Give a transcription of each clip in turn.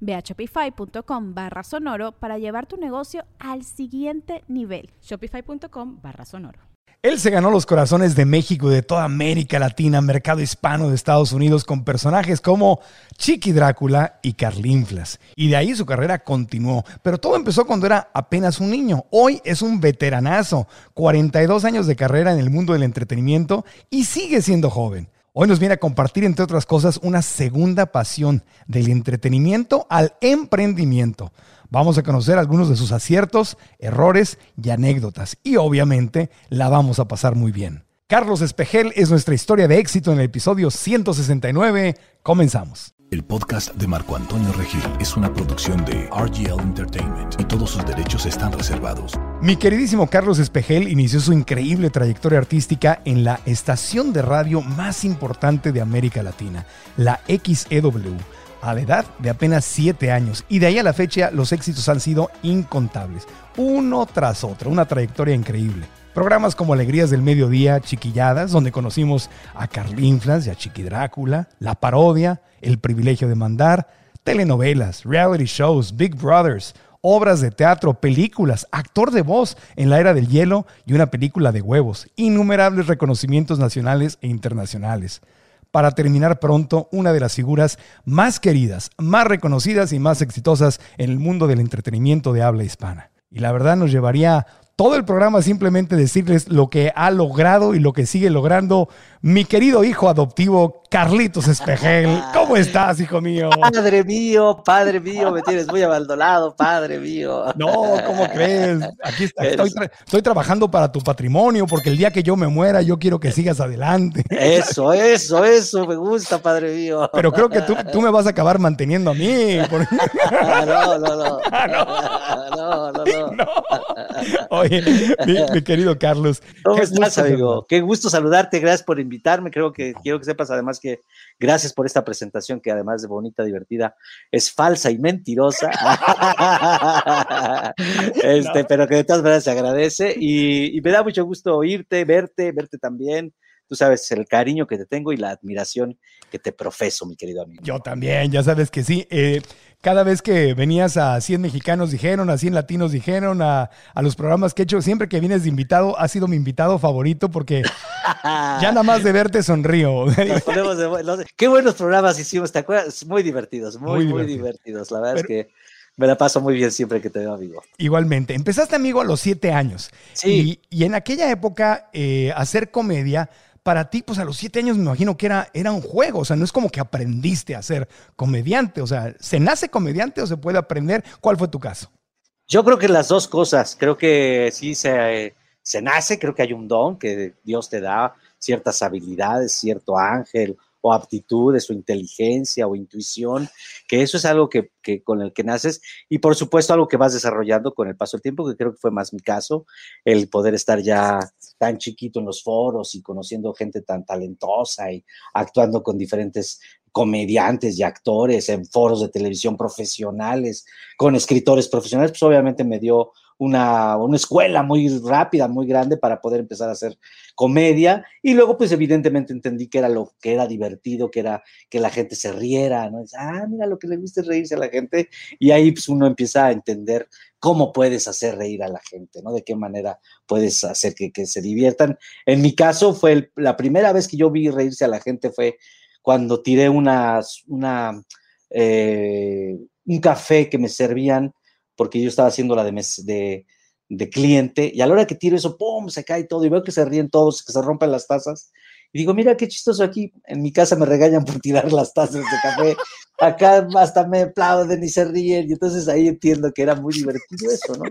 Ve a shopify.com barra sonoro para llevar tu negocio al siguiente nivel. Shopify.com barra sonoro. Él se ganó los corazones de México y de toda América Latina, mercado hispano de Estados Unidos, con personajes como Chiqui Drácula y Carlinflas. Y de ahí su carrera continuó. Pero todo empezó cuando era apenas un niño. Hoy es un veteranazo, 42 años de carrera en el mundo del entretenimiento y sigue siendo joven. Hoy nos viene a compartir, entre otras cosas, una segunda pasión del entretenimiento al emprendimiento. Vamos a conocer algunos de sus aciertos, errores y anécdotas. Y obviamente la vamos a pasar muy bien. Carlos Espejel es nuestra historia de éxito en el episodio 169. Comenzamos. El podcast de Marco Antonio Regil es una producción de RGL Entertainment y todos sus derechos están reservados. Mi queridísimo Carlos Espejel inició su increíble trayectoria artística en la estación de radio más importante de América Latina, la XEW, a la edad de apenas 7 años. Y de ahí a la fecha los éxitos han sido incontables, uno tras otro, una trayectoria increíble. Programas como Alegrías del Mediodía, Chiquilladas, donde conocimos a Carlinflas y a Chiqui Drácula, La Parodia, El Privilegio de Mandar, telenovelas, reality shows, Big Brothers, obras de teatro, películas, actor de voz en la era del hielo y una película de huevos, innumerables reconocimientos nacionales e internacionales. Para terminar pronto, una de las figuras más queridas, más reconocidas y más exitosas en el mundo del entretenimiento de habla hispana. Y la verdad nos llevaría todo el programa simplemente decirles lo que ha logrado y lo que sigue logrando mi querido hijo adoptivo Carlitos Espejel. ¿Cómo estás, hijo mío? Padre mío, padre mío, me tienes muy abandonado, padre mío. No, ¿cómo crees? Aquí está, estoy, estoy, trabajando para tu patrimonio porque el día que yo me muera yo quiero que sigas adelante. Eso, eso, eso, me gusta, padre mío. Pero creo que tú, tú me vas a acabar manteniendo a mí. No, no, no. No, no, no. no. Oye, mi, querido Carlos. ¿Cómo estás, amigo? Qué gusto saludarte, gracias por invitarme. Creo que quiero que sepas además que gracias por esta presentación que además de bonita, divertida, es falsa y mentirosa. este, pero que de todas maneras se agradece y, y me da mucho gusto oírte, verte, verte también tú sabes el cariño que te tengo y la admiración que te profeso, mi querido amigo. Yo también, ya sabes que sí. Eh, cada vez que venías a 100 mexicanos dijeron, a 100 latinos dijeron, a, los programas que he hecho, siempre que vienes de invitado, has sido mi invitado favorito porque ya nada más de verte sonrío. qué buenos programas hicimos, ¿te acuerdas? Muy divertidos, muy, muy, divertidos. La verdad es que me la paso muy bien siempre que te veo amigo. Igualmente, empezaste amigo a los siete años. Sí. Y, en aquella época, eh, hacer comedia para ti, pues a los siete años me imagino que era, era un juego, o sea, no es como que aprendiste a ser comediante, o sea, ¿se nace comediante o se puede aprender? ¿Cuál fue tu caso? Yo creo que las dos cosas, creo que sí se, se nace, creo que hay un don que Dios te da, ciertas habilidades, cierto ángel o aptitudes o inteligencia o intuición, que eso es algo que, con el que naces y por supuesto algo que vas desarrollando con el paso del tiempo, que creo que fue más mi caso, el poder estar ya tan chiquito en los foros y conociendo gente tan talentosa y actuando con diferentes comediantes y actores en foros de televisión profesionales, con escritores profesionales, pues obviamente me dio una, una, escuela muy rápida, muy grande para poder empezar a hacer comedia. Y luego, pues evidentemente entendí que era lo que era divertido, que era que la gente se riera, ¿no? ah, mira, lo que le gusta es reírse a la gente. Y ahí pues uno empieza a entender cómo puedes hacer reír a la gente, ¿no? De qué manera puedes hacer que, que se diviertan. En mi caso fue la primera vez que yo vi reírse a la gente fue cuando tiré una, eh, un café que me servían porque yo estaba haciendo la de, de cliente, y a la hora que tiro eso, ¡pum! se cae todo, y veo que se ríen todos, que se rompen las tazas, y digo, mira qué chistoso aquí, en mi casa me regañan por tirar las tazas de café, acá hasta me aplauden y se ríen, y entonces ahí entiendo que era muy divertido eso, ¿no?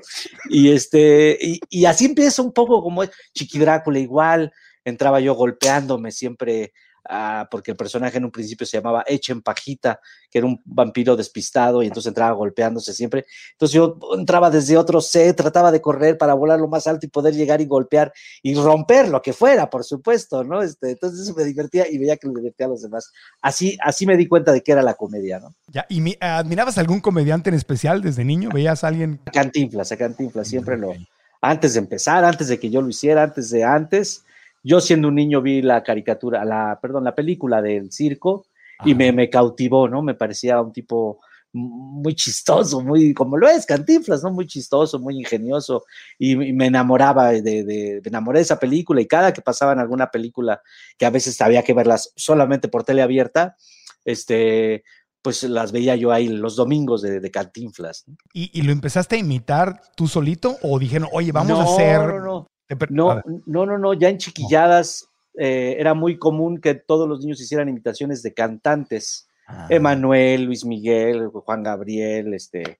Y, este, y, y así empieza un poco como Chiqui Drácula igual, entraba yo golpeándome siempre Ah, porque el personaje en un principio se llamaba Echen Pajita, que era un vampiro despistado y entonces entraba golpeándose siempre. Entonces yo entraba desde otro set, trataba de correr para volar lo más alto y poder llegar y golpear y romper lo que fuera, por supuesto, ¿no? Este, entonces eso me divertía y veía que me divertía a los demás. Así, así me di cuenta de que era la comedia, ¿no? Ya, ¿y admirabas algún comediante en especial desde niño? ¿Veías a alguien? A Cantinflas, a Cantinflas, siempre lo... Antes de empezar, antes de que yo lo hiciera, antes de antes, yo siendo un niño vi la caricatura, la, perdón, la película del circo y me, me, cautivó, ¿no? Me parecía un tipo muy chistoso, muy, como lo es Cantinflas, ¿no? Muy chistoso, muy ingenioso y, me enamoraba de, de, me enamoré de esa película y cada que pasaba en alguna película que a veces había que verlas solamente por tele abierta, este, pues las veía yo ahí los domingos de, de Cantinflas. ¿Y, ¿Y, lo empezaste a imitar tú solito o dijeron, oye, vamos a hacer... No, no. No, no, no, no, ya en chiquilladas eh, era muy común que todos los niños hicieran imitaciones de cantantes. Ah. Emanuel, Luis Miguel, Juan Gabriel, este.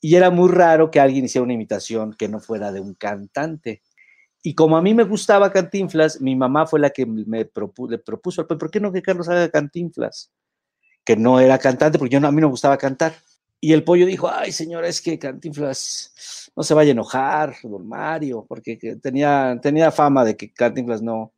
Y era muy raro que alguien hiciera una imitación que no fuera de un cantante. Y como a mí me gustaba Cantinflas, mi mamá fue la que me le propuso, ¿por qué no que Carlos haga Cantinflas? Que no era cantante, porque yo no, a mí no me gustaba cantar. Y el pollo dijo, ay señora, es que Cantinflas no se vaya a enojar, don Mario, porque tenía, tenía fama de que Cantinflas no,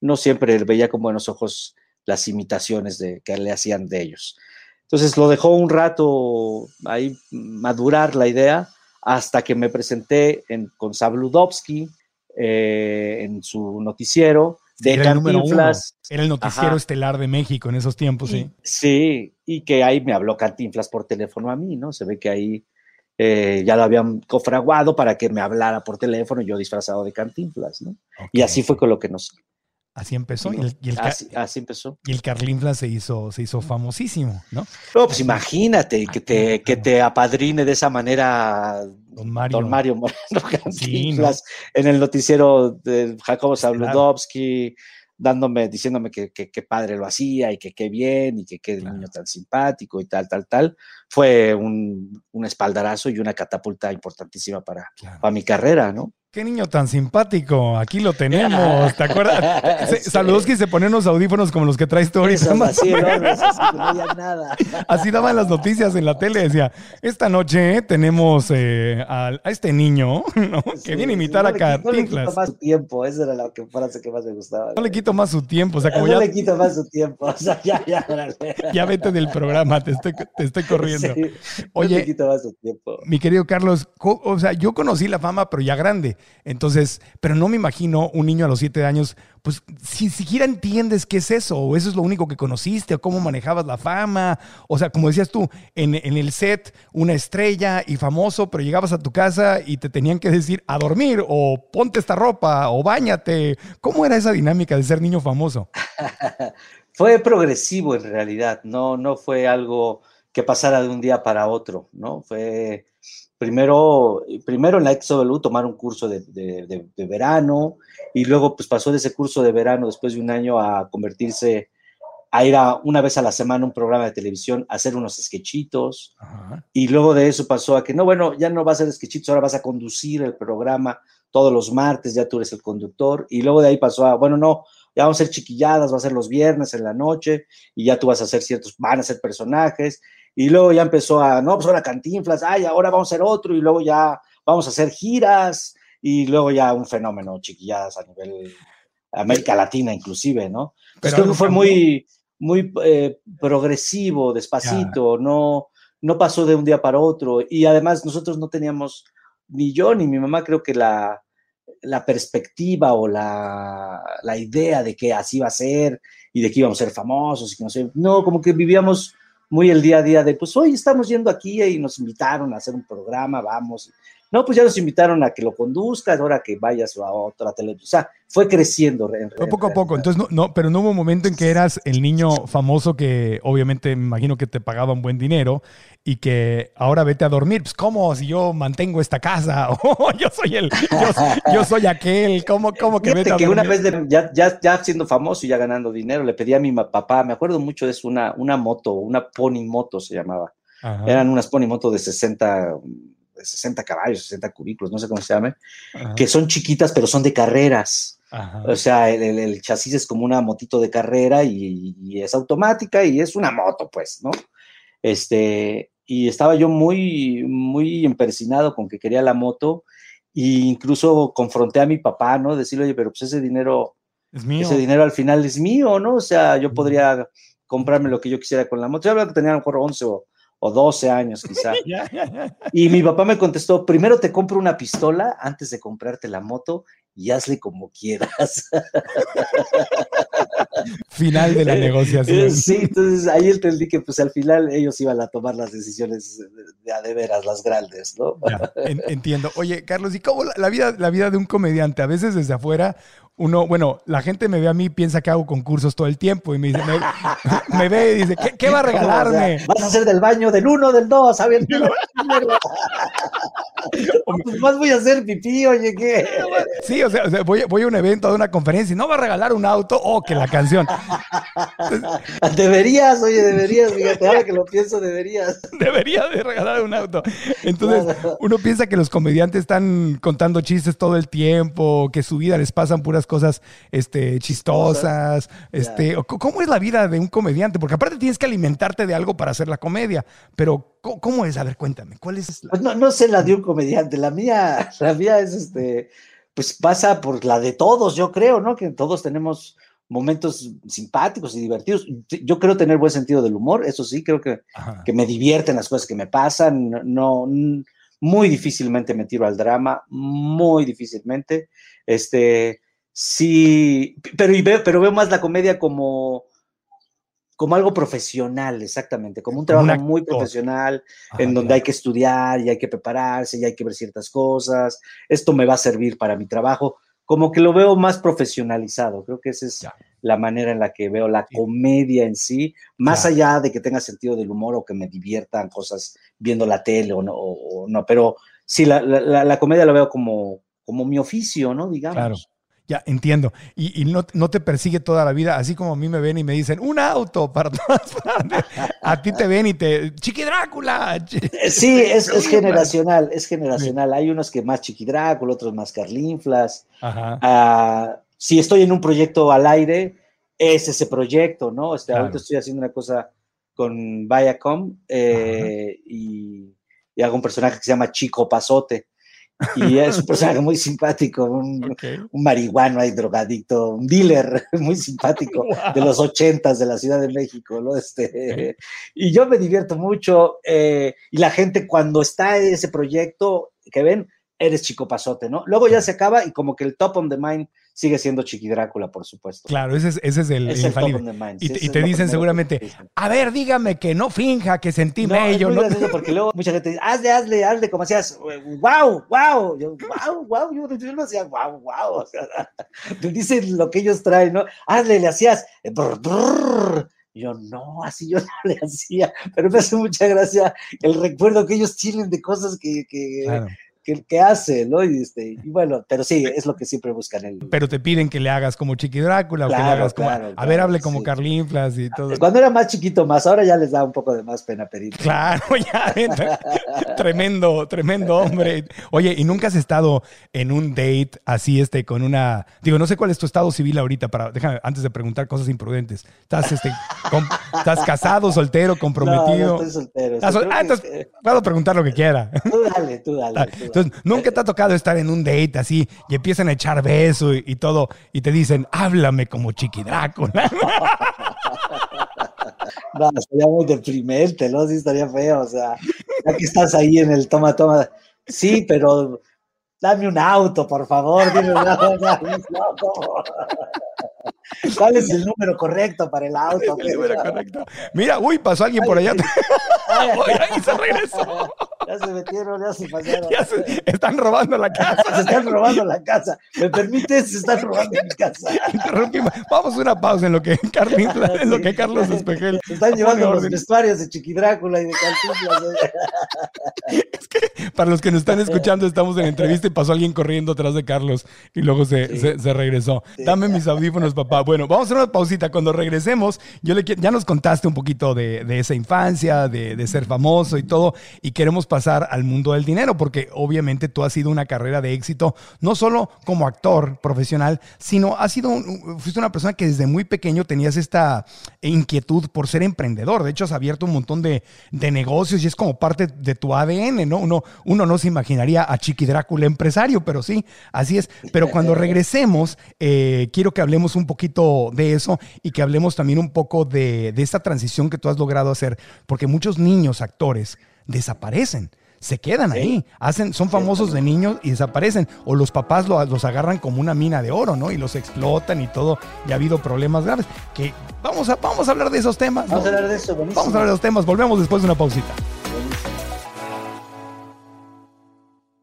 no siempre veía con buenos ojos las imitaciones de, que le hacían de ellos. Entonces lo dejó un rato ahí madurar la idea hasta que me presenté en, con Sabludovsky eh, en su noticiero de era Cantinflas. El era el noticiero estelar de México en esos tiempos, sí. Sí, y que ahí me habló Cantinflas por teléfono a mí, ¿no? Se ve que ahí eh, ya lo habían cofraguado para que me hablara por teléfono, yo disfrazado de Cantinflas, ¿no? Y así fue con lo que nos... Así empezó. Y el, así, empezó. Y el Carlinflas se hizo, se hizo famosísimo, ¿no? No, pues imagínate que te, que te apadrine de esa manera Don Mario, Don Mario Moreno Cantinflas en el noticiero de Jacobo Zabludovsky, dándome, diciéndome que, que, padre lo hacía y que qué bien y que qué niño tan simpático y tal, tal, tal, fue un, un espaldarazo y una catapulta importantísima para, para mi carrera, ¿no? Qué niño tan simpático, aquí lo tenemos, ¿te acuerdas? Saludos que se ponen unos audífonos como los que traes tú ahorita. así, así daban las noticias en la tele, decía, esta noche tenemos eh, a, este niño que viene a imitar a Cantinflas. No le quito más tiempo, esa era la frase que más me gustaba. No le quito más su tiempo, o sea, como no ya... le quito más su tiempo, o sea, ya, ya. ya vete del programa, te estoy, te estoy corriendo. Oye, no le quito más su tiempo. Mi querido Carlos, o sea, yo conocí la fama, pero ya grande. Entonces, pero no me imagino un niño a los siete años, pues si siquiera entiendes qué es eso, o eso es lo único que conociste, o cómo manejabas la fama. O sea, como decías tú, en, el set, una estrella y famoso, pero llegabas a tu casa y te tenían que decir a dormir, o ponte esta ropa, o bañate. ¿Cómo era esa dinámica de ser niño famoso? fue progresivo en realidad, no, no fue algo que pasara de un día para otro, ¿no? Fue primero, primero en la XW tomar un curso de, de, verano y luego pues pasó de ese curso de verano después de un año a convertirse a ir a una vez a la semana a un programa de televisión a hacer unos sketchitos. Y luego de eso pasó a que no, bueno, ya no vas a hacer sketchitos, ahora vas a conducir el programa todos los martes, ya tú eres el conductor. Y luego de ahí pasó a, bueno, no, ya vamos a hacer chiquilladas, va a ser los viernes en la noche y ya tú vas a hacer ciertos, van a ser personajes y luego ya empezó a, no, pues ahora cantinflas, ay, ahora vamos a hacer otro, y luego ya vamos a hacer giras, y luego ya un fenómeno, chiquilladas a nivel América Latina inclusive, ¿no? Pero creo que fue muy, muy eh, progresivo, despacito, no, no pasó de un día para otro, y además nosotros no teníamos, ni yo ni mi mamá creo que la, la perspectiva o la, la, idea de que así iba a ser y de que íbamos a ser famosos y que no sé, no, como que vivíamos muy el día a día de, pues hoy estamos yendo aquí y nos invitaron a hacer un programa, vamos. No, pues ya nos invitaron a que lo conduzcas, ahora que vayas a otra televisión. O sea, fue creciendo. En, fue poco a poco. Entonces, no, no, pero no hubo un momento en que eras el niño famoso que obviamente me imagino que te pagaban buen dinero y que ahora vete a dormir. Pues, ¿cómo si yo mantengo esta casa? Oh, yo soy el, yo, soy aquel. ¿Cómo, cómo que vete a que dormir? una vez, ya, ya, ya siendo famoso y ya ganando dinero, le pedí a mi papá, me acuerdo mucho de eso, una, una moto, una pony moto se llamaba. Ajá. Eran unas pony moto de 60 de 60 caballos, 60 cubículos, no sé cómo se llame, Ajá. que son chiquitas, pero son de carreras. Ajá. O sea, el, el, el, chasis es como una motito de carrera y, y, es automática y es una moto, pues, ¿no? Este, y estaba yo muy, muy empersinado con que quería la moto e incluso confronté a mi papá, ¿no? Decirle, oye, pero pues ese dinero, es mío. ese dinero al final es mío, ¿no? O sea, yo podría comprarme lo que yo quisiera con la moto. Yo hablaba que tenía a lo mejor 11 o, o 12 años quizá. y mi papá me contestó, primero te compro una pistola antes de comprarte la moto y hazle como quieras. Final de la negociación. Sí, entonces ahí entendí que pues al final ellos iban a tomar las decisiones de a de veras, las grandes, ¿no? Ya, en, entiendo. Oye, Carlos, ¿y cómo la, la, vida, la vida de un comediante? A veces desde afuera uno, bueno, la gente me ve a mí, piensa que hago concursos todo el tiempo y me dice, me, me ve y dice, ¿qué, ¿qué, va a regalarme? O sea, vas a hacer del baño del uno, del dos, a ver. pues más voy a hacer pipí, oye, ¿qué? Sí, o sea, o sea voy, voy, a un evento, a una conferencia y no va a regalar un auto o oh, que la canción. Deberías, oye, deberías, fíjate, ahora que lo pienso, deberías. Debería de regalar un auto. Entonces, claro. uno piensa que los comediantes están contando chistes todo el tiempo, que su vida les pasan puras cosas este, chistosas. Este, ¿Cómo es la vida de un comediante? Porque aparte tienes que alimentarte de algo para hacer la comedia, pero ¿cómo es? A ver, cuéntame, ¿cuál es? La... Pues no, no sé la de un comediante, la mía, la mía es este, pues pasa por la de todos, yo creo, ¿no? Que todos tenemos momentos simpáticos y divertidos. Yo creo tener buen sentido del humor, eso sí, creo que, que me divierten las cosas que me pasan, no, no, muy difícilmente me tiro al drama, muy difícilmente. Este, sí, pero, y veo, pero veo más la comedia como, como algo profesional, exactamente, como un trabajo muy profesional, Ajá, en donde hay que estudiar y hay que prepararse y hay que ver ciertas cosas. Esto me va a servir para mi trabajo. Como que lo veo más profesionalizado. Creo que esa es ya. la manera en la que veo la comedia en sí, más ya. allá de que tenga sentido del humor o que me diviertan cosas viendo la tele o no, o, o no. pero sí, la, la, la, comedia la veo como, como mi oficio, ¿no? Digamos. Claro. Ya, entiendo. Y, y no, no, te persigue toda la vida, así como a mí me ven y me dicen, un auto para todas partes. A ti te ven y te, Chiqui Drácula. Sí, es, es generacional, es generacional. Hay unos que más Chiqui Drácula, otros más Carlinflas. Uh, si estoy en un proyecto al aire, es ese proyecto, ¿no? Este, claro. Ahorita estoy haciendo una cosa con Viacom eh, y, y hago un personaje que se llama Chico Pasote y es un personaje muy simpático, un, okay. un marihuano ahí drogadicto, un dealer muy simpático wow. de los ochentas de la Ciudad de México, ¿no? Este, okay. Y yo me divierto mucho eh, y la gente cuando está en ese proyecto, que ven, eres chico pasote, ¿no? Luego ya se acaba y como que el top of the mind sigue siendo Chiqui Drácula, por supuesto. Claro, ese es, ese es el, es el infalible. Y, sí, y te dicen seguramente, a ver, dígame que no finja que sentí no, mello. Es muy ¿no? porque luego mucha gente dice, hazle, hazle, hazle, como hacías, wow, wow. Yo, wow, wow, yo, yo no hacía wow, wow. O sea, te dicen lo que ellos traen, ¿no? Hazle, le hacías, brr, brr. Yo no, así yo no le hacía, pero me hace mucha gracia el recuerdo que ellos tienen de cosas que, que, claro que, que, hace, ¿no? Y, este, y bueno, pero sí, es lo que siempre buscan. El... Pero te piden que le hagas como Chiqui Drácula, claro, o que le hagas como, claro, a claro, ver, hable como sí. Carlinflas y todo. Cuando era más chiquito más, ahora ya les da un poco de más pena pedir. Claro, ya, tremendo, tremendo hombre. Oye, ¿y nunca has estado en un date así, este, con una, digo, no sé cuál es tu estado civil ahorita, para, déjame, antes de preguntar cosas imprudentes. ¿Estás, este, con, ¿estás casado, soltero, comprometido? No, no estoy soltero. ¿Estás sol ah, entonces, puedo preguntar lo que quiera. Tú dale, tú dale. Tú entonces, nunca te ha tocado estar en un date así y empiezan a echar beso y, y todo y te dicen, háblame como Chiqui Drácula. No, estaría muy deprimente, ¿no? Sí, estaría feo, o sea, ya que estás ahí en el toma, toma, sí, pero dame un auto, por favor, dime un auto. ¿Cuál es el número correcto para el auto? El número correcto. Mira, uy, pasó alguien por allá. Ay, se regresó. Ya se metieron, ya se pasaron. Ya se- están robando la casa. Se están robando la casa. ¿Me permites? Se están robando mi casa. Interrumpimos. Vamos a una pausa en lo que, Carlin- en lo que Carlos Espejel. Se están llevando los vestuarios de Chiqui Drácula y de Cantinflas. ¿eh? Para los que nos están escuchando, estamos en entrevista y pasó alguien corriendo atrás de Carlos y luego se, Sí. se- se regresó. Sí. Dame mis audífonos, papá. Bueno, vamos a hacer una pausita. Cuando regresemos, yo le ya nos contaste un poquito de, de esa infancia, de, de ser famoso y todo, y queremos pasar al mundo del dinero, porque obviamente tú has sido una carrera de éxito, no solo como actor profesional, sino has sido un- fuiste una persona que desde muy pequeño tenías esta inquietud por ser emprendedor. De hecho, has abierto un montón de, de negocios y es como parte de tu ADN, ¿no? Uno, uno no se imaginaría a Chiqui Drácula empresario, pero sí, así es. Pero cuando regresemos, eh, quiero que hablemos un poquito de eso y que hablemos también un poco de, de esta transición que tú has logrado hacer, porque muchos niños actores desaparecen. Se quedan ahí, hacen, son famosos de niños y desaparecen. O los papás lo- los agarran como una mina de oro, ¿no? Y los explotan y todo. Y ha habido problemas graves. Que vamos a, vamos a hablar de esos temas. ¿no? Vamos a hablar de eso, buenísimo. Vamos a hablar de los temas. Volvemos después de una pausita.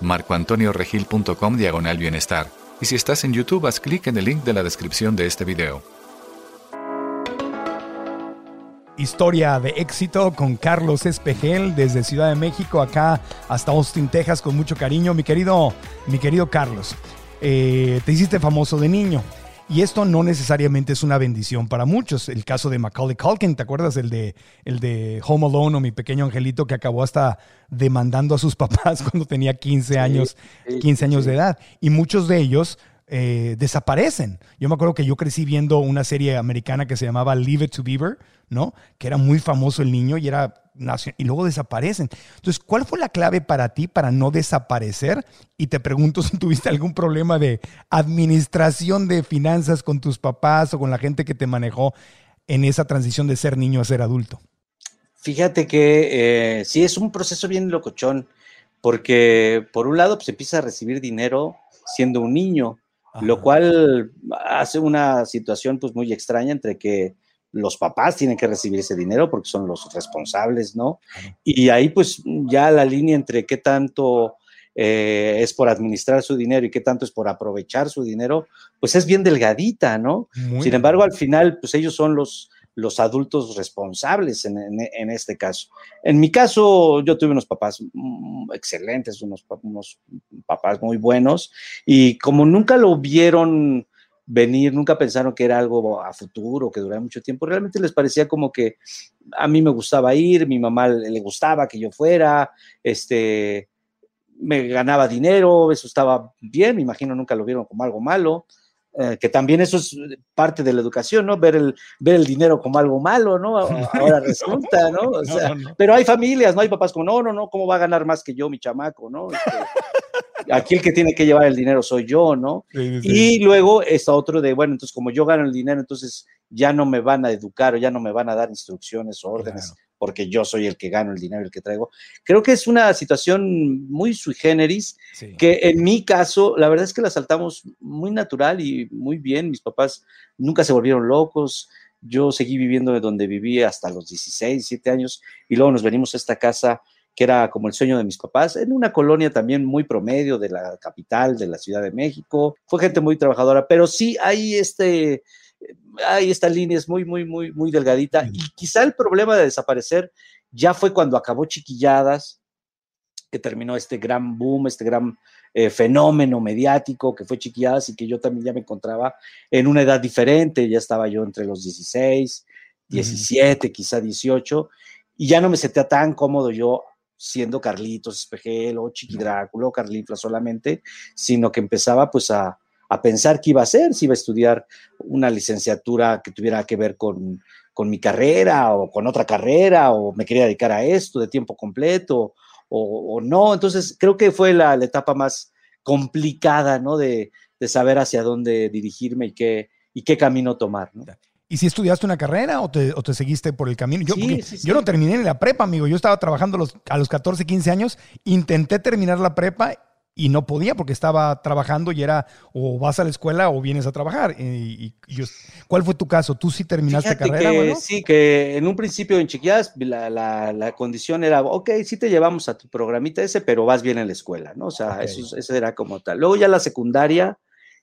marcoantonioregil.com diagonal bienestar. Y si estás en YouTube, haz clic en el link de la descripción de este video. Historia de éxito con Carlos Espejel desde Ciudad de México acá hasta Austin, Texas con mucho cariño. Mi querido, mi querido Carlos, eh, te hiciste famoso de niño. Y esto no necesariamente es una bendición para muchos. El caso de Macaulay Culkin, ¿te acuerdas? El de, el de Home Alone o Mi Pequeño Angelito que acabó hasta demandando a sus papás cuando tenía 15 años, sí, 15 años de edad. Y muchos de ellos eh, desaparecen. Yo me acuerdo que yo crecí viendo una serie americana que se llamaba Leave It to Beaver, ¿no? Que era muy famoso el niño y era y luego desaparecen. Entonces, ¿cuál fue la clave para ti para no desaparecer? Y te pregunto si tuviste algún problema de administración de finanzas con tus papás o con la gente que te manejó en esa transición de ser niño a ser adulto. Fíjate que eh, sí es un proceso bien locochón, porque por un lado pues empieza a recibir dinero siendo un niño, lo cual hace una situación pues muy extraña entre que los papás tienen que recibir ese dinero porque son los responsables, ¿no? Y ahí pues ya la línea entre qué tanto eh, es por administrar su dinero y qué tanto es por aprovechar su dinero, pues es bien delgadita, ¿no? Muy Sin embargo, al final, pues ellos son los, los adultos responsables en, en- en este caso. En mi caso, yo tuve unos papás mm, excelentes, unos, unos papás muy buenos, y como nunca lo vieron venir, nunca pensaron que era algo a futuro, que durara mucho tiempo, realmente les parecía como que a mí me gustaba ir, mi mamá le gustaba que yo fuera, este, me ganaba dinero, eso estaba bien, me imagino nunca lo vieron como algo malo, eh, que también eso es parte de la educación, ¿no? Ver el, ver el dinero como algo malo, ¿no? Ahora resulta, ¿no? O sea, No, no. Pero hay familias, ¿no? Hay papás como, no, no, no, ¿cómo va a ganar más que yo, mi chamaco, ¿no? Este, aquí el que tiene que llevar el dinero soy yo, ¿no? Sí, sí, sí. Y luego está otro de, bueno, entonces como yo gano el dinero, entonces ya no me van a educar o ya no me van a dar instrucciones o órdenes Claro. Porque yo soy el que gano el dinero, el que traigo. Creo que es una situación muy sui generis Sí. que en mi caso, la verdad es que la saltamos muy natural y muy bien. Mis papás nunca se volvieron locos. Yo seguí viviendo de donde viví hasta los 16, 17 años y luego nos venimos a esta casa que era como el sueño de mis papás, en una colonia también muy promedio de la capital, de la Ciudad de México. Fue gente muy trabajadora, pero sí hay este, hay esta línea es muy, muy, muy, muy delgadita. Y quizá el problema de desaparecer ya fue cuando acabó Chiquilladas, que terminó este gran boom, este gran eh, fenómeno mediático que fue Chiquilladas y que yo también ya me encontraba en una edad diferente, ya estaba yo entre los 16, 17, quizá 18, y ya no me sentía tan cómodo yo siendo Carlitos Espejel o Chiqui Drácula o Carlifla solamente, sino que empezaba pues a, a pensar qué iba a hacer, si iba a estudiar una licenciatura que tuviera que ver con, con mi carrera o con otra carrera, o me quería dedicar a esto de tiempo completo, o, o no. Entonces, creo que fue la, la etapa más complicada, ¿no? De, de, saber hacia dónde dirigirme y qué, y qué camino tomar, ¿no? ¿Y si estudiaste una carrera o te, o te seguiste por el camino? Yo, sí, sí, sí. yo no terminé en la prepa, amigo. Yo estaba trabajando los, a los 14, 15 años. Intenté terminar la prepa y no podía porque estaba trabajando y era o vas a la escuela o vienes a trabajar. Y, y yo, ¿Cuál fue tu caso? ¿Tú sí terminaste Fíjate carrera? Que, bueno? Sí, que en un principio en Chiquillas la, la, la, condición era, ok, sí te llevamos a tu programita ese, pero vas bien en la escuela, ¿no? O sea, okay. eso, eso era como tal. Luego ya la secundaria,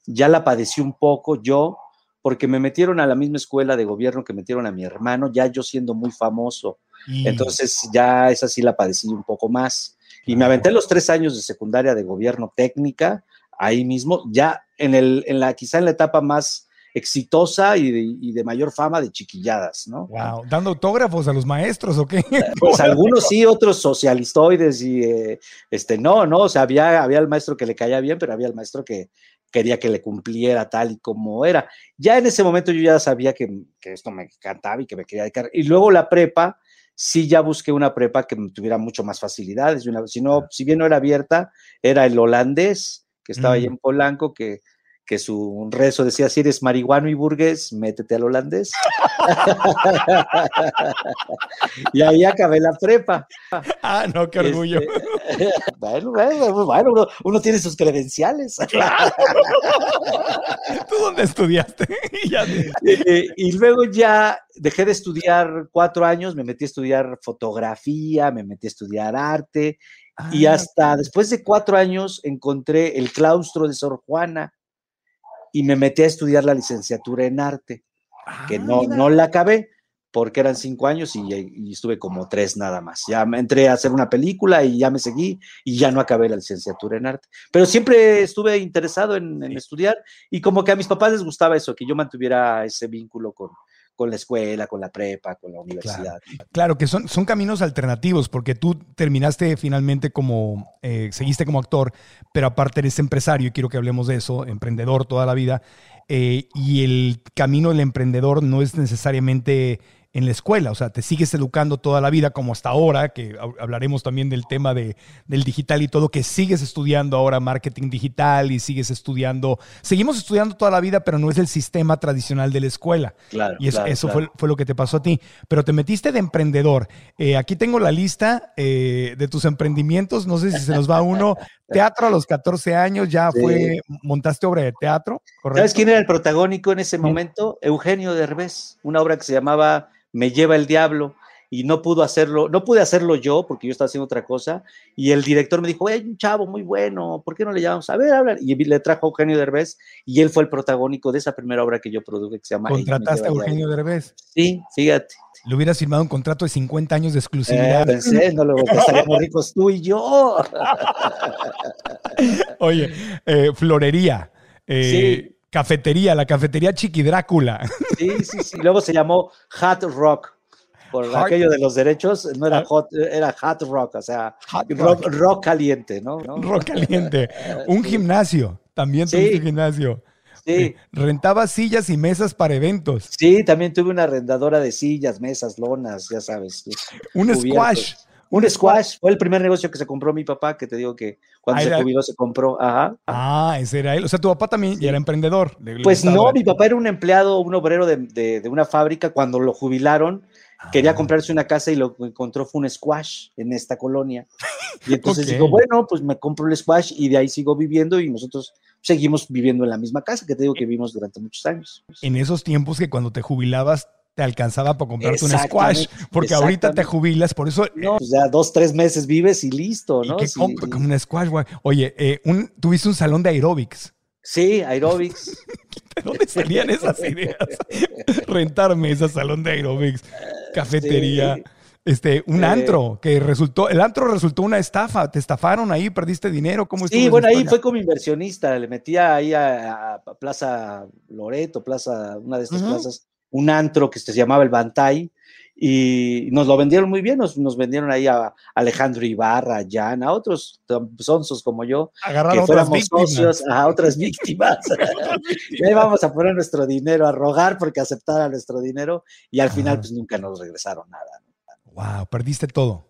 ya la padecí un poco yo, porque me metieron a la misma escuela de gobierno que metieron a mi hermano, ya yo siendo muy famoso. Y... Entonces ya esa sí la padecí un poco más. Y me aventé los tres años de secundaria de gobierno técnica, ahí mismo, ya en, el, en la, quizá en la etapa más exitosa y de, y de, mayor fama de chiquilladas, ¿no? Wow, dando autógrafos a los maestros o qué? Pues algunos sí, otros socialistoides y eh, este no, no, o sea, había, había el maestro que le caía bien, pero había el maestro que quería que le cumpliera tal y como era. Ya en ese momento yo ya sabía que, que esto me encantaba y que me quería dedicar. Y luego la prepa, sí ya busqué una prepa que tuviera mucho más facilidades. Si, no, si bien no era abierta, era el holandés, que estaba mm. ahí en Polanco, que, que su rezo decía, si eres marihuano y burgués, métete al holandés. y ahí acabé la prepa. Ah, no, qué orgullo. Este, bueno, bueno, bueno uno, uno, tiene sus credenciales. Claro. ¿Tú dónde estudiaste? y, y luego ya dejé de estudiar cuatro años, me metí a estudiar fotografía, me metí a estudiar arte, ah, y hasta después de cuatro años encontré el claustro de Sor Juana y me metí a estudiar la licenciatura en arte, ah, que no, no la acabé porque eran cinco años y, y, estuve como tres nada más. Ya me entré a hacer una película y ya me seguí y ya no acabé la licenciatura en arte. Pero siempre estuve interesado en, en estudiar y como que a mis papás les gustaba eso, que yo mantuviera ese vínculo con, con la escuela, con la prepa, con la universidad. Claro, claro que son, son caminos alternativos, porque tú terminaste finalmente como, eh, seguiste como actor, pero aparte eres empresario, y quiero que hablemos de eso, emprendedor toda la vida, eh, y el camino del emprendedor no es necesariamente en la escuela, o sea, te sigues educando toda la vida como hasta ahora, que hablaremos también del tema de, del digital y todo, que sigues estudiando ahora marketing digital y sigues estudiando, seguimos estudiando toda la vida, pero no es el sistema tradicional de la escuela. Claro. Y eso, claro, eso claro. Fue, fue, lo que te pasó a ti, pero te metiste de emprendedor. Eh, aquí tengo la lista eh, de tus emprendimientos, no sé si se nos va uno. Teatro a los 14 años, ya sí. fue, montaste obra de teatro. ¿correcto? ¿Sabes quién era el protagónico en ese momento? Eugenio Derbez, una obra que se llamaba me lleva el diablo y no pudo hacerlo, no pude hacerlo yo porque yo estaba haciendo otra cosa y el director me dijo, hay un chavo muy bueno, ¿por qué no le llamamos? A ver, hablar. Y le trajo a Eugenio Derbez y él fue el protagónico de esa primera obra que yo produje que se llama ¿Contrataste a Eugenio Derbez? Sí, fíjate. Le hubieras firmado un contrato de 50 años de exclusividad. Eh, pensé, no lo estaríamos ricos tú y yo. Oye, eh, florería. Eh, sí cafetería, la cafetería Chiqui Drácula. Sí, sí, sí. Luego se llamó Hot Rock. Por Hot. aquello de los derechos, no era hot, era hot rock, o sea, hot rock. Rock, rock, caliente, ¿no? Rock caliente. Un sí. gimnasio, también sí. tuve un gimnasio. Sí. Rentaba sillas y mesas para eventos. Sí, también tuve una arrendadora de sillas, mesas, lonas, ya sabes. Un cubiertos. squash. Un squash fue el primer negocio que se compró mi papá, que te digo que cuando ah, se jubiló se compró. Ajá. Ah, ese era él. O sea, tu papá también sí. era emprendedor. Pues no, mi papá era un empleado, un obrero de, de, de una fábrica. Cuando lo jubilaron. Quería comprarse una casa y lo que encontró fue un squash en esta colonia. Y entonces okay. digo, bueno, pues me compro el squash y de ahí sigo viviendo y nosotros seguimos viviendo en la misma casa que te digo que vivimos durante muchos años. En esos tiempos que cuando te jubilabas te alcanzaba para comprarte un squash, porque ahorita te jubilas, por eso... No, pues ya dos, tres meses vives y listo, ¿no? ¿Y sí, compro con un squash, güey? Oye, eh, un, tuviste un salón de aeróbics. Sí, aeróbics. ¿De dónde salían esas ideas? Rentar mesas, salón de aeróbics, cafetería. Sí. Este, un Eh. antro que resultó, el antro resultó una estafa, te estafaron ahí, perdiste dinero, ¿cómo Sí, bueno, ahí fue como inversionista, le metía ahí a, a Plaza Loreto, Plaza, una de estas plazas, un antro que se llamaba el Bantay, y nos lo vendieron muy bien, nos, nos vendieron ahí a Alejandro Ibarra, a Jan, a otros sonsos como yo, Agarraron que fuéramos víctimas. socios, a otras víctimas. y ahí vamos a poner nuestro dinero, a rogar porque aceptara nuestro dinero, y al final Ajá. pues nunca nos regresaron nada. Wow, perdiste todo.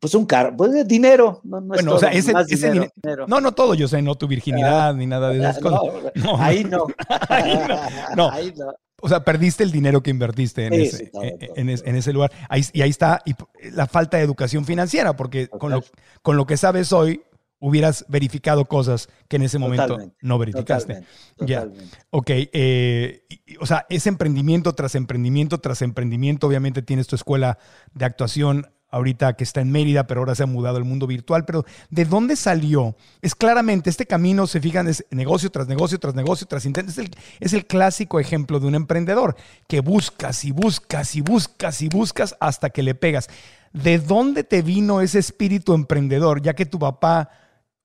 Pues un carro, pues dinero, no, no es Bueno, o sea, ese- dinero, dine- dinero. No, no todo, yo sé, no tu virginidad ni nada de esas Ah, cosas. no, No, ahí no. Ahí no, no. Ahí no. O sea, perdiste el dinero que invertiste en, Sí, ese, sí, todo, en- todo, en ese lugar. Ahí, y ahí está y la falta de educación financiera, porque con lo, con lo que sabes hoy, hubieras verificado cosas que en ese momento Totalmente, no verificaste. Totalmente, Ya. totalmente. Ok, eh, y, o sea, es emprendimiento tras emprendimiento tras emprendimiento. Obviamente tienes tu escuela de actuación ahorita que está en Mérida, pero ahora se ha mudado al mundo virtual. Pero ¿de dónde salió? Es claramente, este camino, se fijan, es negocio tras negocio, tras negocio, tras intento. Es el, es el clásico ejemplo de un emprendedor que buscas y buscas y buscas y buscas hasta que le pegas. ¿De dónde te vino ese espíritu emprendedor, ya que tu papá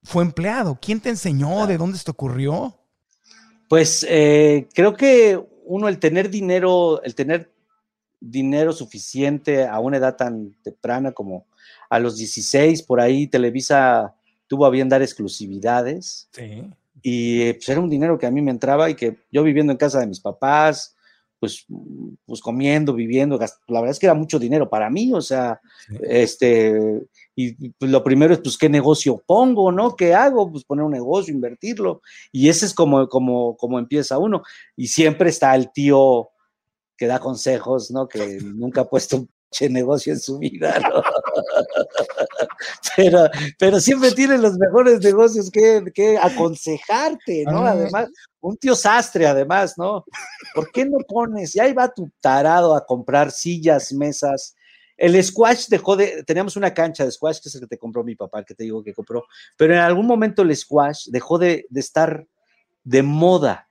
fue empleado? ¿Quién te enseñó? ¿De dónde se te ocurrió? Pues eh, creo que uno, el tener dinero, el tener dinero suficiente a una edad tan temprana como a los 16, por ahí Televisa tuvo a bien dar exclusividades Sí. y pues era un dinero que a mí me entraba y que yo viviendo en casa de mis papás, pues, pues comiendo, viviendo, la verdad es que era mucho dinero para mí, o sea, Sí. este, y pues, lo primero es, pues, ¿qué negocio pongo, no? ¿Qué hago? Pues poner un negocio, invertirlo, y ese es como, como, como empieza uno, y siempre está el tío que da consejos, ¿no? Que nunca ha puesto un pinche negocio en su vida, ¿no? pero, pero siempre tiene los mejores negocios que, que aconsejarte, ¿no? Ah. Además, un tío sastre, además, ¿no? ¿Por qué no pones? Y ahí va tu tarado a comprar sillas, mesas. El squash dejó de, teníamos una cancha de squash, que es el que te compró mi papá, el que te digo que compró, pero en algún momento el squash dejó de, de estar de moda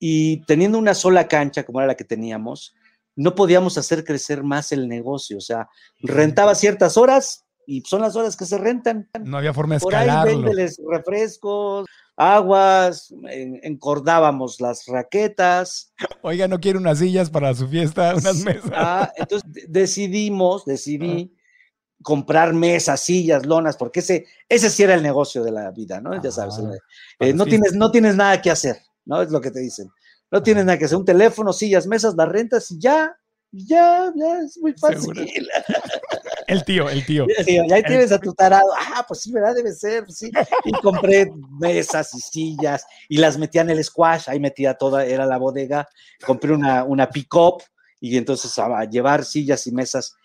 y teniendo una sola cancha, como era la que teníamos, no podíamos hacer crecer más el negocio, o sea, rentaba ciertas horas y son las horas que se rentan. No había forma de Por ahí escalarlo. véndeles refrescos, aguas, en- encordábamos las raquetas. Oiga, ¿no quiere unas sillas para su fiesta, unas mesas? Ah, entonces de- decidimos, decidí comprar mesas, sillas, lonas, porque ese, ese sí era el negocio de la vida, ¿no? ya sabes, Ah, eh, no, tienes, no tienes nada que hacer, ¿no? Es lo que te dicen. No tienes nada que hacer, un teléfono, sillas, mesas, las rentas y ya, ya, ya, es muy fácil. Seguro. El tío, el tío. Sí, y ahí tienes a tu tarado. Ah, pues sí, ¿verdad? Debe ser, sí. Y compré mesas y sillas y las metía en el squash. Ahí metía toda, era la bodega. Compré una, una pick-up y entonces a, a llevar sillas y mesas.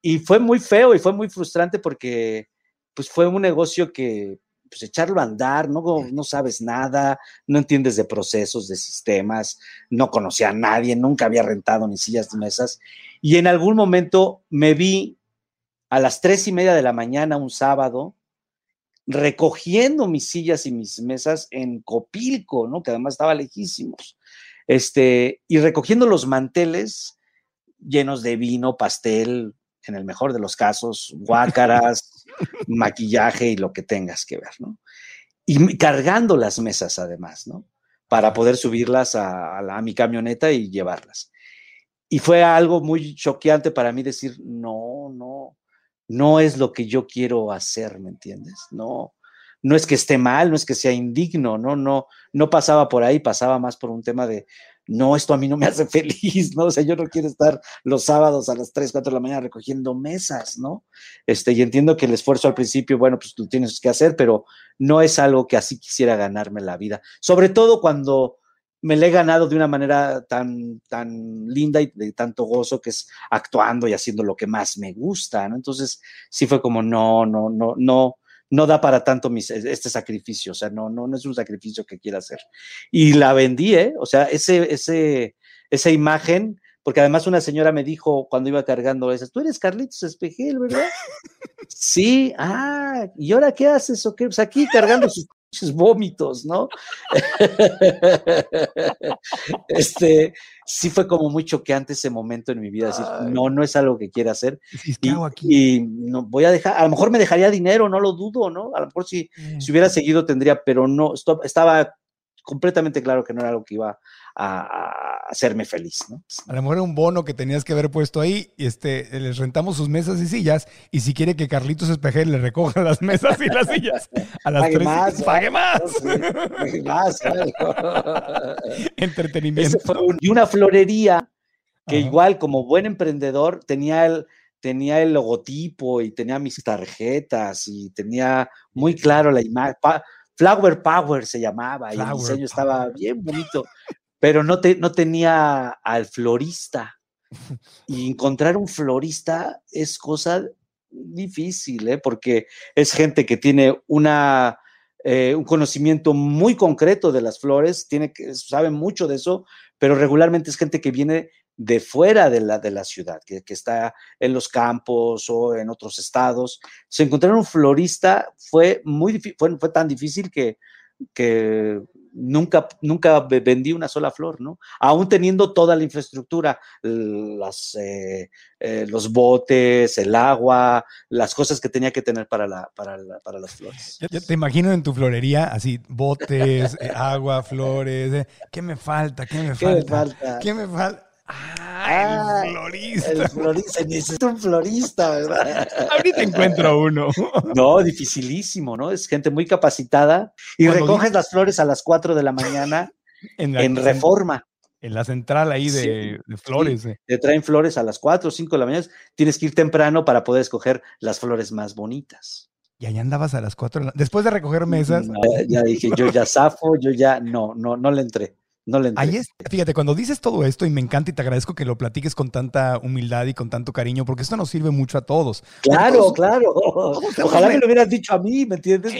Y fue muy feo y fue muy frustrante porque pues fue un negocio que pues echarlo a andar, no, no sabes nada, no entiendes de procesos, de sistemas, no conocía a nadie, nunca había rentado ni sillas ni mesas. Y en algún momento me vi a las tres y media de la mañana un sábado recogiendo mis sillas y mis mesas en Copilco, ¿no? Que además estaba lejísimos. Este, y recogiendo los manteles llenos de vino, pastel, en el mejor de los casos, guácaras, maquillaje y lo que tengas que ver, ¿no? Y cargando las mesas además, ¿no? Para poder subirlas a, a la- a mi camioneta y llevarlas. Y fue algo muy choqueante para mí decir, no, no, no es lo que yo quiero hacer, ¿me entiendes? No, no es que esté mal, no es que sea indigno, no, no, no pasaba por ahí, pasaba más por un tema de, no, esto a mí no me hace feliz, ¿no? O sea, yo no quiero estar los sábados a las 3, 4 de la mañana recogiendo mesas, ¿no? Este, y entiendo que el esfuerzo al principio, bueno, pues tú tienes que hacer, pero no es algo que así quisiera ganarme la vida. Sobre todo cuando me la he ganado de una manera tan, tan linda y de tanto gozo que es actuando y haciendo lo que más me gusta, ¿no? Entonces, sí fue como, no, no, no, no, no da para tanto mis, este sacrificio, o sea, no, no, no es un sacrificio que quiera hacer. Y la vendí, ¿eh? O sea, ese, ese, esa imagen, porque además una señora me dijo cuando iba cargando esas, tú eres Carlitos Espejel, ¿verdad? sí, ah, ¿y ahora qué haces? ¿O qué? Pues aquí cargando sus vómitos, ¿no? este, sí fue como muy choqueante ese momento en mi vida, decir, no, no es algo que quiera hacer. y, no voy a dejar, a lo mejor me dejaría dinero, no lo dudo, ¿no? A lo mejor si, si hubiera seguido tendría, pero no, estaba completamente claro que no era algo que iba a, hacerme feliz. ¿no? A lo mejor era un bono que tenías que haber puesto ahí, y este, les rentamos sus mesas y sillas, y si quiere que Carlitos Espejel le recoja las mesas y las sillas a las pague más, pague más. pague más. Entretenimiento. y una florería que igual como buen emprendedor tenía el, tenía el logotipo y tenía mis tarjetas y tenía muy claro la imagen. Flower Power se llamaba y el diseño estaba bien bonito, pero no, te, no tenía al florista. Y encontrar un florista es cosa difícil, ¿eh? porque es gente que tiene una, eh, un conocimiento muy concreto de las flores, tiene que, sabe mucho de eso, pero regularmente es gente que viene de fuera de la, de la ciudad, que, está en los campos o en otros estados. Se encontrar un florista fue muy fue, fue tan difícil que, que nunca, nunca vendí una sola flor, ¿no? Aún teniendo toda la infraestructura, las, eh, eh, los botes, el agua, las cosas que tenía que tener para, la, para, para las flores. Te imagino en tu florería así, botes, eh, agua, flores, ¿qué me falta? ¿Qué me falta? ¿Qué me falta? ¿Qué me falta? Ah, el florista. El florista, necesito un florista, ¿verdad? Ahorita encuentro uno. No, dificilísimo, ¿no? Es gente muy capacitada y recoges las flores a las 4 de la mañana en, reforma. En la central ahí de, flores. Eh. Te traen flores a las 4 o 5 de la mañana. Tienes que ir temprano para poder escoger las flores más bonitas. Y allá andabas a las 4 de la... Después de recoger mesas. ya dije, yo ya zafo, yo ya no, no, no le entré. No le Ahí es, fíjate, cuando dices todo esto y me encanta y te agradezco que lo platiques con tanta humildad y con tanto cariño, porque esto nos sirve mucho a todos. Claro, claro. Ojalá me lo hubieras dicho a mí, ¿me entiendes?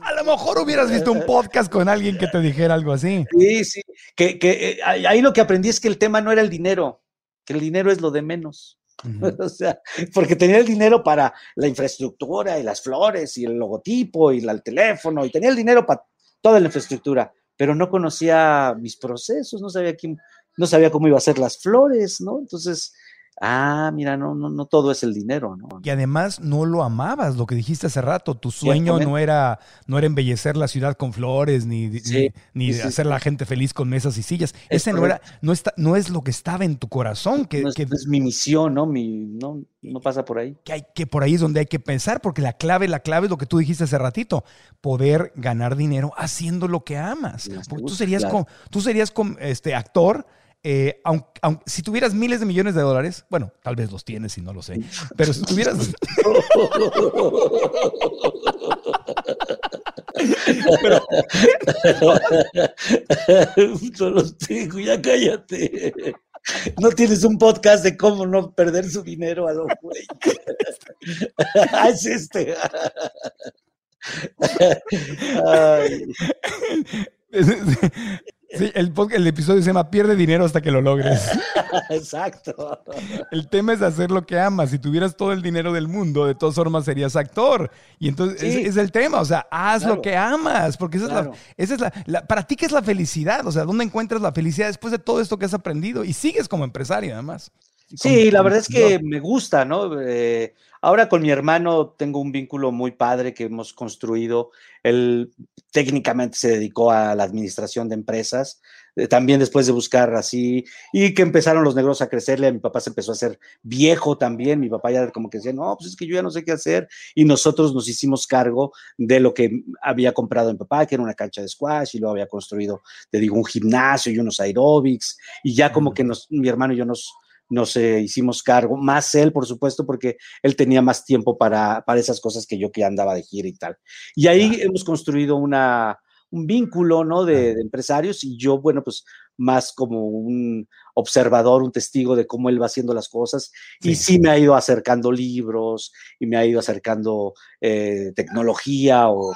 A lo mejor hubieras visto un podcast con alguien que te dijera algo así. Sí, sí. Que, que eh, ahí lo que aprendí es que el tema no era el dinero, que el dinero es lo de menos. o sea, porque tenía el dinero para la infraestructura y las flores y el logotipo y el teléfono y tenía el dinero para toda la infraestructura pero no conocía mis procesos, no sabía quién, no sabía cómo iba a ser las flores, ¿no? Entonces, ah, mira, no, no, no todo es el dinero, ¿no? Y además no lo amabas, lo que dijiste hace rato, tu sueño no era, no era embellecer la ciudad con flores, ni, ni, hacer la gente feliz con mesas y sillas. Ese no era, no está, no es lo que estaba en tu corazón. Que, no es, mi misión, ¿no? Mi, no, no pasa por ahí. Que, hay, que por ahí es donde hay que pensar, porque la clave, la clave es lo que tú dijiste hace ratito, poder ganar dinero haciendo lo que amas. Porque tú serías, tú serías este, actor eh, aunque, si tuvieras miles de millones de dólares, bueno, tal vez los tienes y no lo sé, pero si tuvieras... no los tengo, ya cállate. No tienes un podcast de cómo no perder su dinero a los güey. Es este. Ay. Sí, el, el, episodio se llama Pierde dinero hasta que lo logres. Exacto. El tema es hacer lo que amas. Si tuvieras todo el dinero del mundo, de todas formas serías actor. Y entonces es, el tema. O sea, haz lo que amas. Porque esa es, la, esa es la, Para ti, ¿qué es la felicidad? O sea, ¿dónde encuentras la felicidad después de todo esto que has aprendido? Y sigues como empresario, además. Sí, la verdad es que me gusta, ¿no? Eh, ahora con mi hermano tengo un vínculo muy padre que hemos construido. Él técnicamente se dedicó a la administración de empresas, eh, también después de buscar así, y que empezaron los negocios a crecerle, mi papá se empezó a hacer viejo también, mi papá ya como que decía, no, pues es que yo ya no sé qué hacer, y nosotros nos hicimos cargo de lo que había comprado mi papá, que era una cancha de squash, y luego había construido, te digo, un gimnasio y unos aeróbics, y ya como que nos, mi hermano y yo nos nos hicimos cargo, más él, por supuesto, porque él tenía más tiempo para, para esas cosas que yo que andaba de gira y tal. Y ahí hemos construido una, un vínculo, ¿no? De, empresarios y yo, bueno, pues más como un observador, un testigo de cómo él va haciendo las cosas. Y sí me ha ido acercando libros y me ha ido acercando eh, tecnología o,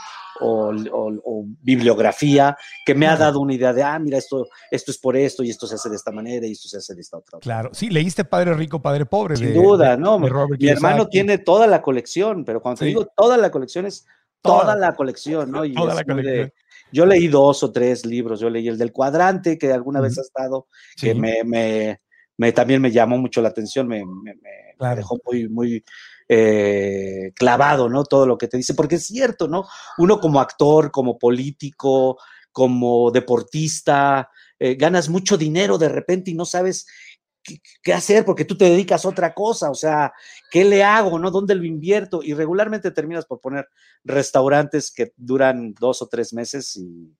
bibliografía que me ha dado una idea de, ah, mira, esto, esto es por esto y esto se hace de esta manera y esto se hace de esta otra. Claro, sí, leíste Padre Rico, Padre Pobre. Sin duda, ¿no? Mi hermano tiene toda la colección, pero cuando te digo toda la colección es toda, la colección, ¿no? Y toda la colección. Yo leí dos o tres libros, yo leí el del cuadrante, que alguna vez ha estado, que me, me, me- también me llamó mucho la atención, me, me- me- me Claro. dejó muy, muy eh, clavado, ¿no? Todo lo que te dice, porque es cierto, ¿no? Uno como actor, como político, como deportista, eh, ganas mucho dinero de repente y no sabes qué, hacer porque tú te dedicas a otra cosa, o sea, ¿qué le hago, no? ¿Dónde lo invierto? Y regularmente terminas por poner restaurantes que duran dos o tres meses y,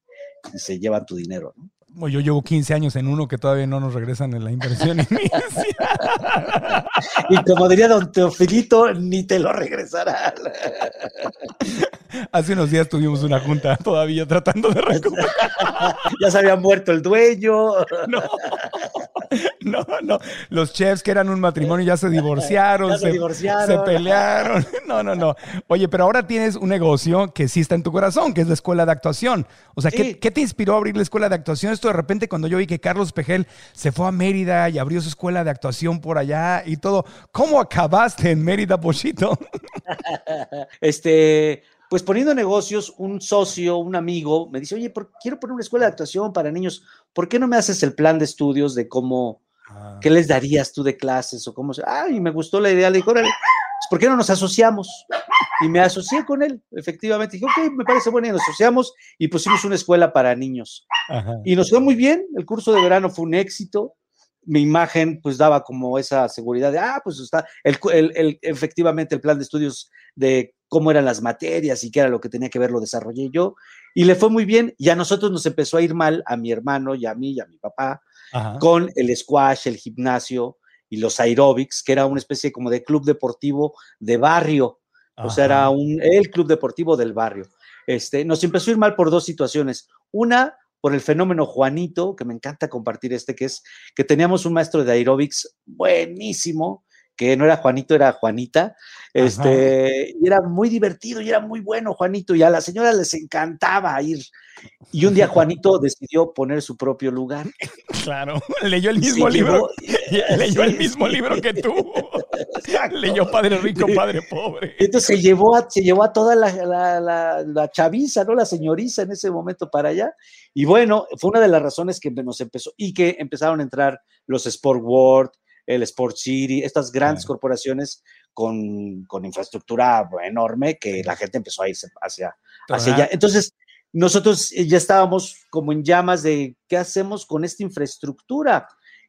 y se llevan tu dinero, ¿no? Bueno, Yo llevo 15 años en uno que todavía no nos regresan en la inversión inicial. Y como diría don Teofilito, ni te lo regresarán. Hace unos días tuvimos una junta todavía tratando de recuperar. ya se había muerto el dueño. No, no, no. Los chefs que eran un matrimonio ya se divorciaron, Ya se se, divorciaron. se pelearon. No, no, no. Oye, pero ahora tienes un negocio que sí está en tu corazón, que es la escuela de actuación. O sea, ¿qué, qué te inspiró a abrir la escuela de actuación? Esto de repente cuando yo vi que Carlos Pejel se fue a Mérida y abrió su escuela de actuación por allá y todo. ¿Cómo acabaste en Mérida, Pochito? Este, pues poniendo negocios, un socio, un amigo, me dice, oye, por- quiero poner una escuela de actuación para niños, ¿por qué no me haces el plan de estudios de cómo, qué les darías tú de clases o cómo se... Ah, y me gustó la idea, le dije, órale, pues, ¿por qué no nos asociamos? Y me asocié con él, efectivamente. Dije, ok, me parece bueno, y nos asociamos y pusimos una escuela para niños. Ajá. Y nos fue muy bien, el curso de verano fue un éxito. Mi imagen pues daba como esa seguridad de, ah, pues está, el, el- el- efectivamente el plan de estudios de cómo eran las materias y qué era lo que tenía que ver lo desarrollé yo. Y le fue muy bien y a nosotros nos empezó a ir mal, a mi hermano y a mí y a mi papá, Ajá. con el squash, el gimnasio y los aeróbics, que era una especie como de club deportivo de barrio. O sea, era un, el club deportivo del barrio. Este, nos empezó a ir mal por dos situaciones. Una, por el fenómeno Juanito, que me encanta compartir este, que es que teníamos un maestro de aeróbics buenísimo, que no era Juanito, era Juanita. Este, y era muy divertido y era muy bueno Juanito, y a la señora les encantaba ir. Y un día Juanito decidió poner su propio lugar. Claro, leyó el mismo libro. llevó- Leyó el mismo libro que tú. Leyó Padre Rico, Padre Pobre. Entonces se llevó a, se llevó a toda la, la, la- la chaviza, ¿no? La señoriza en ese momento para allá. Y bueno, fue una de las razones que nos empezó y que empezaron a entrar los Sport World, el Sport City, estas grandes corporaciones con, con infraestructura enorme que la gente empezó a irse hacia, hacia allá. Entonces, nosotros eh, ya estábamos como en llamas de qué hacemos con esta infraestructura.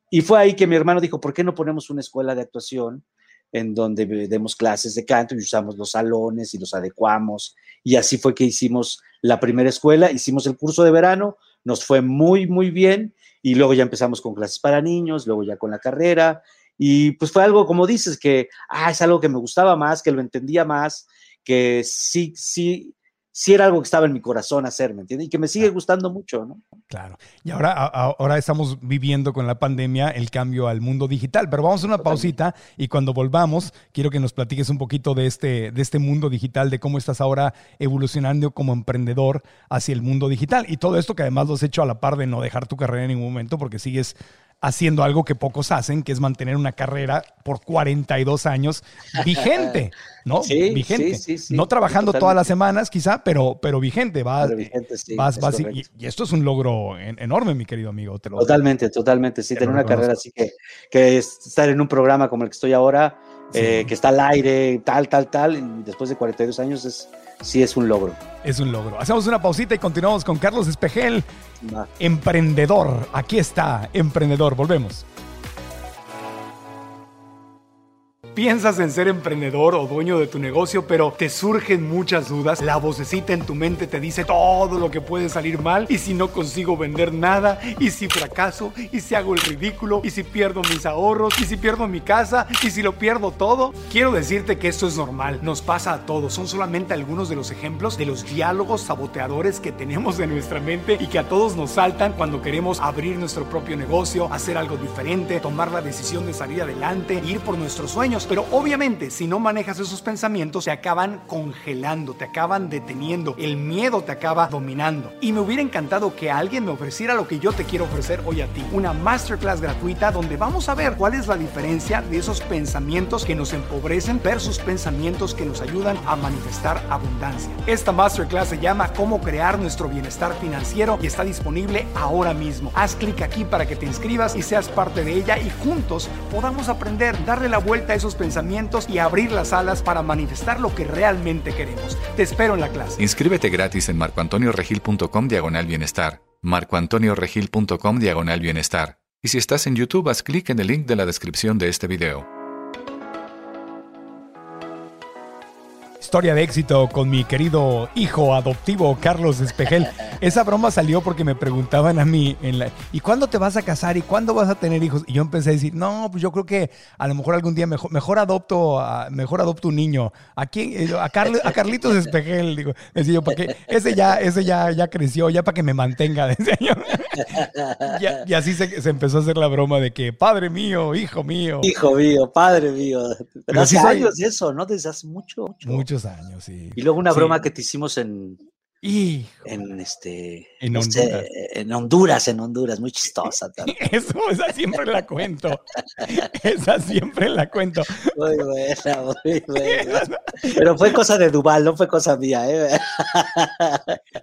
Y fue ahí que mi hermano dijo, ¿por qué no ponemos una escuela de actuación en donde demos clases de canto y usamos los salones y los adecuamos? Y así fue que hicimos la primera escuela, hicimos el curso de verano, nos fue muy, muy bien y luego ya empezamos con clases para niños, luego ya con la carrera. Y pues fue algo, como dices, que ah, es algo que me gustaba más, que lo entendía más, que sí, sí, sí era algo que estaba en mi corazón hacer, ¿me entiendes? Y que me sigue gustando mucho, ¿no? Claro. Y ahora, ahora estamos viviendo con la pandemia el cambio al mundo digital. Pero vamos a una pausita y cuando volvamos, quiero que nos platiques un poquito de este, de este mundo digital, de cómo estás ahora evolucionando como emprendedor hacia el mundo digital. Y todo esto que además lo has hecho a la par de no dejar tu carrera en ningún momento, porque sigues haciendo algo que pocos hacen, que es mantener una carrera por 42 años vigente, ¿no? Sí, vigente. sí, sí, sí, no trabajando totalmente. todas las semanas, quizá, pero, pero vigente. Vas, Pero vigente, sí, vas, y- esto es un logro en- enorme, mi querido amigo. Te lo- Totalmente, totalmente. Sí, Te tener una reconozco. carrera así que, que es estar en un programa como el que estoy ahora, eh, que está al aire, tal, tal, tal, y después de 42 años es, sí es un logro. Es un logro. Hacemos una pausita y continuamos con Carlos Espejel, emprendedor. Aquí está, emprendedor. Volvemos. Piensas en ser emprendedor o dueño de tu negocio, pero te surgen muchas dudas. La vocecita en tu mente te dice todo lo que puede salir mal. Y si no consigo vender nada, y si fracaso, y si hago el ridículo, y si pierdo mis ahorros, y si pierdo mi casa, y si lo pierdo todo. Quiero decirte que esto es normal. Nos pasa a todos. Son solamente algunos de los ejemplos de los diálogos saboteadores que tenemos en nuestra mente y que a todos nos saltan cuando queremos abrir nuestro propio negocio, hacer algo diferente, tomar la decisión de salir adelante, ir por nuestros sueños. Pero obviamente si no manejas esos pensamientos te acaban congelando, te acaban deteniendo, el miedo te acaba dominando. Y me hubiera encantado que alguien me ofreciera lo que yo te quiero ofrecer hoy a ti, una masterclass gratuita donde vamos a ver cuál es la diferencia de esos pensamientos que nos empobrecen versus pensamientos que nos ayudan a manifestar abundancia. Esta masterclass se llama Cómo crear nuestro bienestar financiero y está disponible ahora mismo. Haz clic aquí para que te inscribas y seas parte de ella y juntos podamos aprender, darle la vuelta a esos pensamientos y abrir las alas para manifestar lo que realmente queremos. Te espero en la clase. Inscríbete gratis en marcoantonioregil.com diagonal bienestar. marcoantonioregil.com diagonal bienestar. Y si estás en YouTube, haz clic en el link de la descripción de este video. Historia de éxito con mi querido hijo adoptivo Carlos Espejel. Esa broma salió porque me preguntaban a mí, en la, ¿y cuándo te vas a casar? ¿Y cuándo vas a tener hijos? Y yo empecé a decir, no, pues yo creo que a lo mejor algún día mejor, mejor adopto a, mejor adopto un niño. ¿A quién? A, Carl, a Carlitos Espejel, digo, decía yo, porque ese ya, ese ya, ya creció, ya para que me mantenga, decía yo. y, y, así se, se, empezó a hacer la broma de que, padre mío, hijo mío. Hijo mío, padre mío. Pero hace años eso, ¿no? Desde hace mucho, mucho. Muchos años, sí. Y luego una sí. broma que te hicimos en, Hijo. en este En este, Honduras. en Honduras, en Honduras, muy chistosa también. Eso, esa siempre la cuento. Esa siempre la cuento. Muy buena, muy buena. Pero fue cosa de Duval, no fue cosa mía, ¿eh?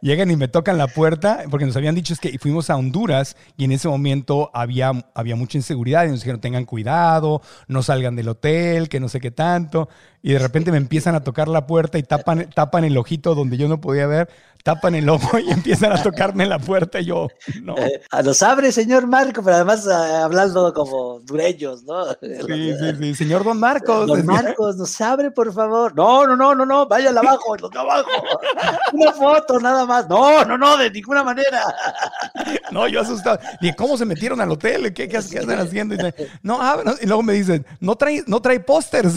Llegan y me tocan la puerta, porque nos habían dicho es que fuimos a Honduras y en ese momento había, había mucha inseguridad y nos dijeron tengan cuidado, no salgan del hotel, que no sé qué tanto. Y de repente me empiezan a tocar la puerta y tapan, tapan el ojito donde yo no podía ver, tapan el ojo y empiezan a tocarme la puerta y yo, no. Eh, nos abre, señor Marco, pero además eh, hablando como dureños, ¿no? Sí, sí, sí. Señor Don Marcos. Don. Marcos, nos abre, por favor. No, no, no, no, no, vayan abajo, los de abajo. Una foto, nada más. No, no, no, de ninguna manera. No, yo asustado. Dije, ¿cómo se metieron al hotel? ¿Qué, qué, qué están haciendo? Y, no, ah, no, y luego me dicen, no trae, no trae pósters.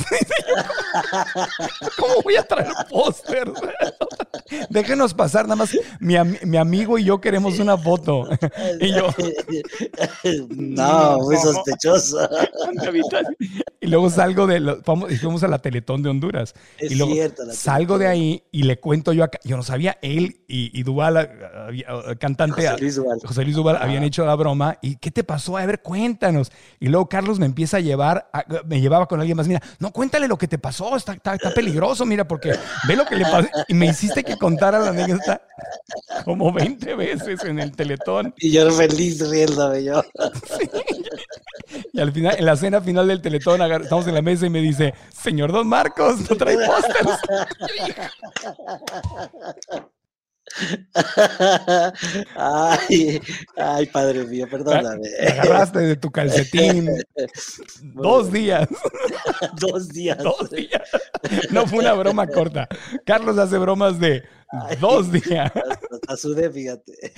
¿Cómo voy a traer pósters? Déjenos pasar, nada más mi, mi amigo y yo queremos una foto. Y yo, No, muy sospechoso. y luego salgo de, lo- vamos, y fuimos a la Teletón de Honduras. Es y luego cierto, la salgo de ahí y le cuento yo acá, yo no sabía, él y, y Duval, cantante, José Luis Duval. José Luis Duval habían hecho la broma y ¿qué te pasó? A ver, cuéntanos. Y luego Carlos me empieza a llevar, a- me llevaba con alguien más, mira, no, cuéntale lo que te pasó, está, está, está peligroso, mira, porque ve lo que le pasó. Y me hiciste que contara la anécdota como 20 veces en el Teletón. Y yo feliz riéndome yo. Y al final, en la cena final del Teletón, estamos en la mesa y me dice, señor Don Marcos, no trae pósters. Ay, ay, padre mío, perdóname. Me agarraste de tu calcetín. Dos días. Dos días. Dos días. No fue una broma corta. Carlos hace bromas de dos días. Hasta sudé, fíjate.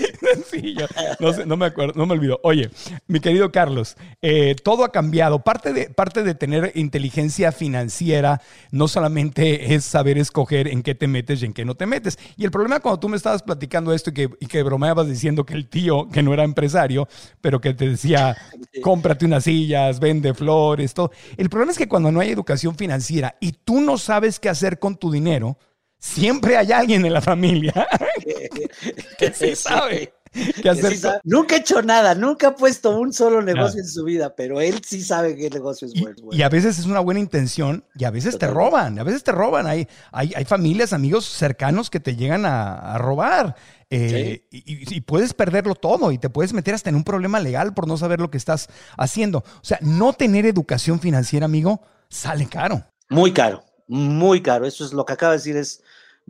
Sí, yo no, sé, no me acuerdo, no me olvido. Oye, mi querido Carlos, eh, todo ha cambiado. Parte de, parte de tener inteligencia financiera no solamente es saber escoger en qué te metes y en qué no te metes. Y el problema cuando tú me estabas platicando esto y que, y que bromeabas diciendo que el tío, que no era empresario, pero que te decía, cómprate unas sillas, vende flores, todo. El problema es que cuando no hay educación financiera y tú no sabes qué hacer con tu dinero, siempre hay alguien en la familia que sí sabe Que hacer. sí sabe. Nunca ha hecho nada, nunca ha puesto un solo negocio en su vida, pero él sí sabe qué negocio es bueno. Y a veces es una buena intención y a veces te roban, a veces te roban. Hay, hay, hay familias, amigos cercanos que te llegan a, a robar. Eh, y, y- y puedes perderlo todo y te puedes meter hasta en un problema legal por no saber lo que estás haciendo. O sea, no tener educación financiera, amigo, sale caro. Muy caro, muy caro. Eso es lo que acaba de decir, es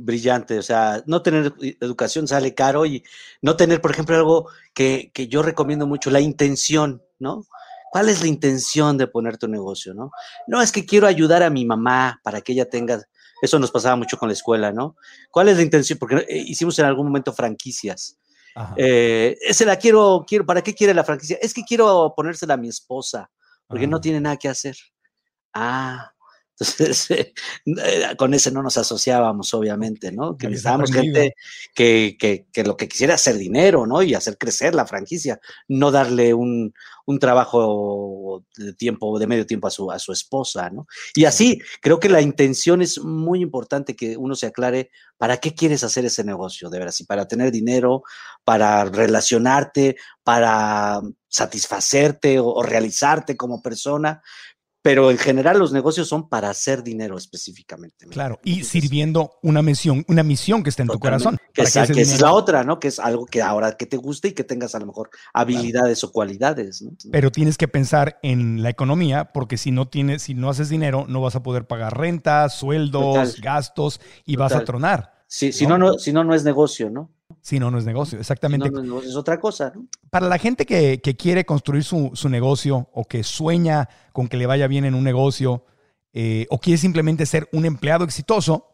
brillante. O sea, no tener e- educación sale caro y no tener, por ejemplo, algo que, que yo recomiendo mucho, la intención, ¿no? ¿Cuál es la intención de poner tu negocio, no? No es que quiero ayudar a mi mamá para que ella tenga. Eso nos pasaba mucho con la escuela, ¿no? ¿Cuál es la intención? Porque eh, hicimos en algún momento franquicias. Eh, se la quiero, quiero, ¿para qué quiere la franquicia? Es que quiero ponérsela a mi esposa, porque no Ah. tiene nada que hacer. Ah, Entonces, eh, con ese no nos asociábamos, obviamente, ¿no? Que necesitábamos gente que, que, que, lo que quisiera hacer dinero, ¿no? Y hacer crecer la franquicia, no darle un, un trabajo de tiempo, de medio tiempo a su, a su esposa, ¿no? Y así, creo que la intención es muy importante que uno se aclare para qué quieres hacer ese negocio, de veras, y para tener dinero, para relacionarte, para satisfacerte o realizarte como persona, pero en general los negocios son para hacer dinero específicamente. Claro, y sirviendo una misión, una misión que está en tu corazón. Que, es la otra, ¿no? Que es algo que ahora que te guste y que tengas a lo mejor habilidades o cualidades. ¿no? Pero tienes que pensar en la economía, porque si no tienes, si no haces dinero, no vas a poder pagar rentas, sueldos, gastos y vas a tronar. Sí, si no, no, si no, no es negocio, ¿no? Si no, no es negocio, exactamente. no, es otra cosa. ¿no? Para la gente que, quiere construir su, negocio o que sueña con que le vaya bien en un negocio eh, o quiere simplemente ser un empleado exitoso,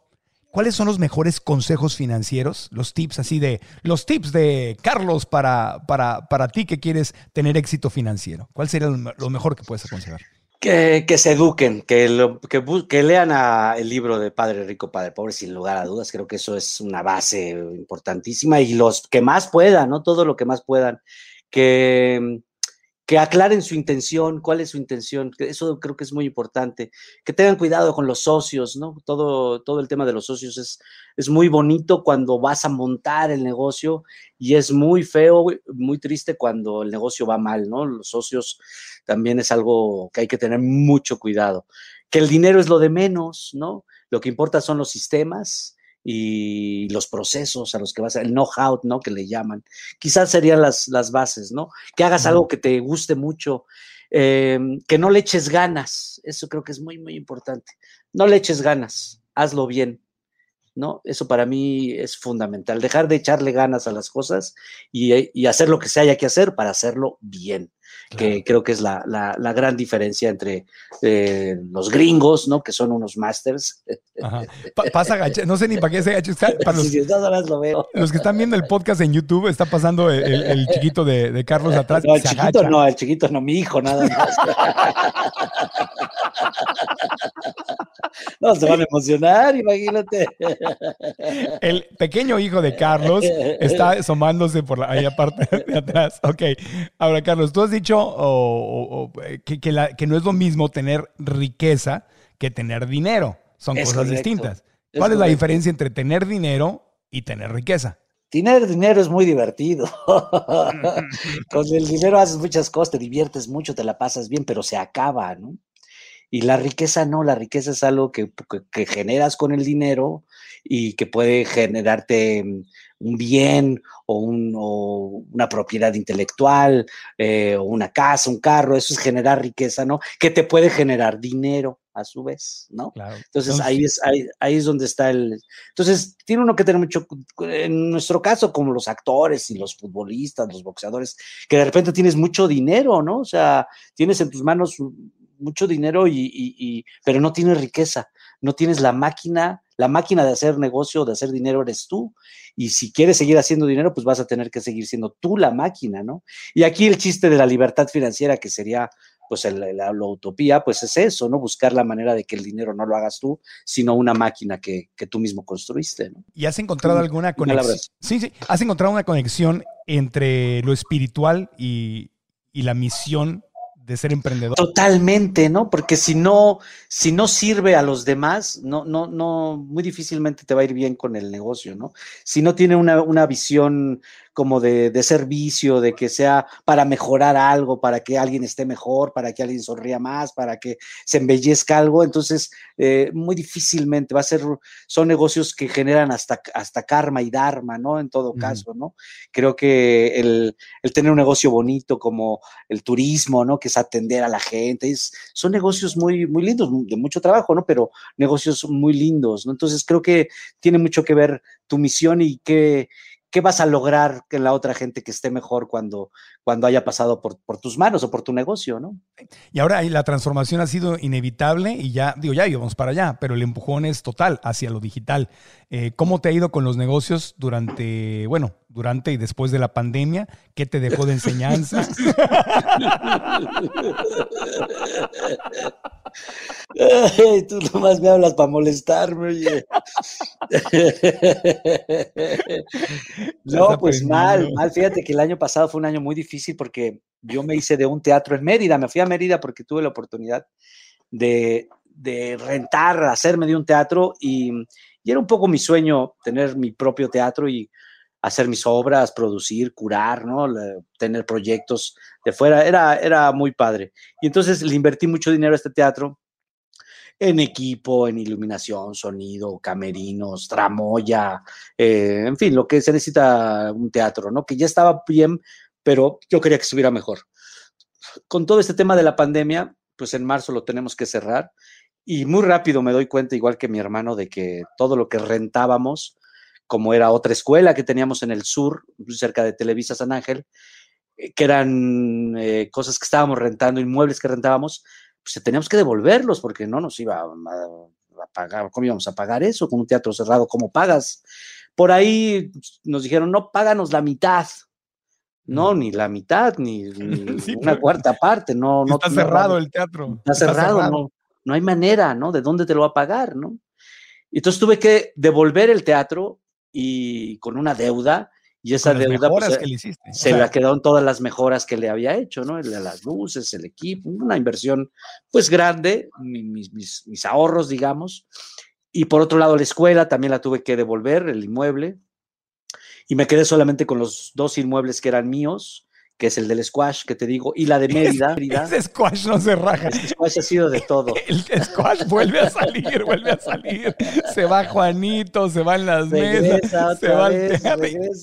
¿cuáles son los mejores consejos financieros? Los tips así de, los tips de Carlos para, para, para ti que quieres tener éxito financiero. ¿Cuál sería lo mejor que puedes aconsejar? Que, se eduquen, que, que, lean el libro de Padre Rico, Padre Pobre, sin lugar a dudas. Creo que eso es una base importantísima y los que más puedan, ¿no? Todo lo que más puedan. Que, que aclaren su intención, cuál es su intención, eso creo que es muy importante, que tengan cuidado con los socios, ¿no? Todo, todo el tema de los socios es, es muy bonito cuando vas a montar el negocio y es muy feo, muy triste cuando el negocio va mal, ¿no? Los socios también es algo que hay que tener mucho cuidado, que el dinero es lo de menos, ¿no? Lo que importa son los sistemas, y los procesos a los que vas a, el know-how, ¿no? Que le llaman. Quizás serían las, las bases, ¿no? Que hagas algo que te guste mucho, eh, que no le eches ganas, eso creo que es muy, muy importante. No le eches ganas, hazlo bien, ¿no? Eso para mí es fundamental, dejar de echarle ganas a las cosas y, y hacer lo que se haya que hacer para hacerlo bien que creo que es la, la, gran diferencia entre eh, los gringos, ¿no? Que son unos masters. pasa no sé ni para qué se agacha. Para los, lo veo. los que están viendo el podcast en YouTube, está pasando el, chiquito de, de, Carlos atrás. No, el chiquito no, el chiquito no, mi hijo nada más. No, se van a emocionar, imagínate. El pequeño hijo de Carlos está asomándose por la, ahí aparte de atrás. Ok, ahora Carlos, tú has dicho que, que, no es lo mismo tener riqueza que tener dinero. Son cosas distintas. ¿Cuál es, la diferencia entre tener dinero y tener riqueza? Tener dinero es muy divertido. Con el dinero haces muchas cosas, te diviertes mucho, te la pasas bien, pero se acaba, ¿no? Y la riqueza no, la riqueza es algo que, generas con el dinero y que puede generarte mm, un bien o, una propiedad intelectual eh, o una casa, un carro, eso es generar riqueza, ¿no? Que te puede generar dinero a su vez, ¿no? Entonces, ahí, es, ahí, ahí, es donde está el... Entonces, tiene uno que tener mucho, en nuestro caso, como los actores y los futbolistas, los boxeadores, que de repente tienes mucho dinero, ¿no? O sea, tienes en tus manos mucho dinero y, pero no tienes riqueza, no tienes la máquina, la máquina de hacer negocio, de hacer dinero eres tú. Y si quieres seguir haciendo dinero, pues vas a tener que seguir siendo tú la máquina, ¿no? Y aquí el chiste de la libertad financiera, que sería pues la, utopía, pues es eso, ¿no? Buscar la manera de que el dinero no lo hagas tú, sino una máquina que, tú mismo construiste, ¿no? ¿Y has encontrado alguna conexión? Sí, sí, has encontrado una conexión entre lo espiritual y, y la misión de ser emprendedor. Totalmente, ¿no? Porque si no, si no sirve a los demás, no, no, no, muy difícilmente te va a ir bien con el negocio, ¿no? Si no tiene una, una visión como de, servicio, de que sea para mejorar algo, para que alguien esté mejor, para que alguien sonría más, para que se embellezca algo. Entonces, eh, muy difícilmente va a ser, son negocios que generan hasta, hasta karma y dharma, ¿no? En todo caso, ¿no? Creo que el, tener un negocio bonito como el turismo, ¿no? Que es atender a la gente, es, son negocios muy, muy lindos, de mucho trabajo, ¿no? Pero negocios muy lindos, ¿no? Entonces, creo que tiene mucho que ver tu misión y qué ¿qué vas a lograr que la otra gente que esté mejor cuando, cuando haya pasado por, tus manos o por tu negocio, ¿no? Y ahora la transformación ha sido inevitable y ya, digo, ya íbamos para allá, pero el empujón es total hacia lo digital. Eh, ¿Cómo te ha ido con los negocios durante, bueno, durante y después de la pandemia? ¿Qué te dejó de enseñanza? Ay, tú nomás me hablas para molestarme, oye. no, pues mal, mal. Fíjate que el año pasado fue un año muy difícil porque yo me hice de un teatro en Mérida. Me fui a Mérida porque tuve la oportunidad de, de rentar, hacerme de un teatro y, y era un poco mi sueño tener mi propio teatro y hacer mis obras, producir, curar, ¿no? tener proyectos de fuera, era, era muy padre. Y entonces le invertí mucho dinero a este teatro en equipo, en iluminación, sonido, camerinos, tramoya, eh, en fin, lo que se necesita un teatro, ¿no? Que ya estaba bien, pero yo quería que estuviera mejor. Con todo este tema de la pandemia, pues en marzo lo tenemos que cerrar y muy rápido me doy cuenta, igual que mi hermano, de que todo lo que rentábamos, como era otra escuela que teníamos en el sur, cerca de Televisa San Ángel, eh, que eran eh, cosas que estábamos rentando, inmuebles que rentábamos, pues teníamos que devolverlos porque no nos iba a, pagar, ¿cómo íbamos a pagar eso con un teatro cerrado? ¿Cómo pagas? Por ahí nos dijeron, no, páganos la mitad. No, ni la mitad, ni, una cuarta parte, no. Está cerrado el teatro. Está, cerrado, No, no hay manera, ¿no? ¿De dónde te lo va a pagar, no? Entonces tuve que devolver el teatro y con una deuda y esa deuda pues, se le quedaron todas las mejoras que le había hecho, ¿no? Las luces, el equipo, una inversión pues grande, mis, mis, mis, ahorros, digamos. Y por otro lado, la escuela también la tuve que devolver, el inmueble. Y me quedé solamente con los dos inmuebles que eran míos que es el del squash que te digo, y la de Mérida. Ese squash no se raja. Ese squash ha sido de todo. El squash vuelve a salir, vuelve a salir. Se va Juanito, se van las mesas, se va el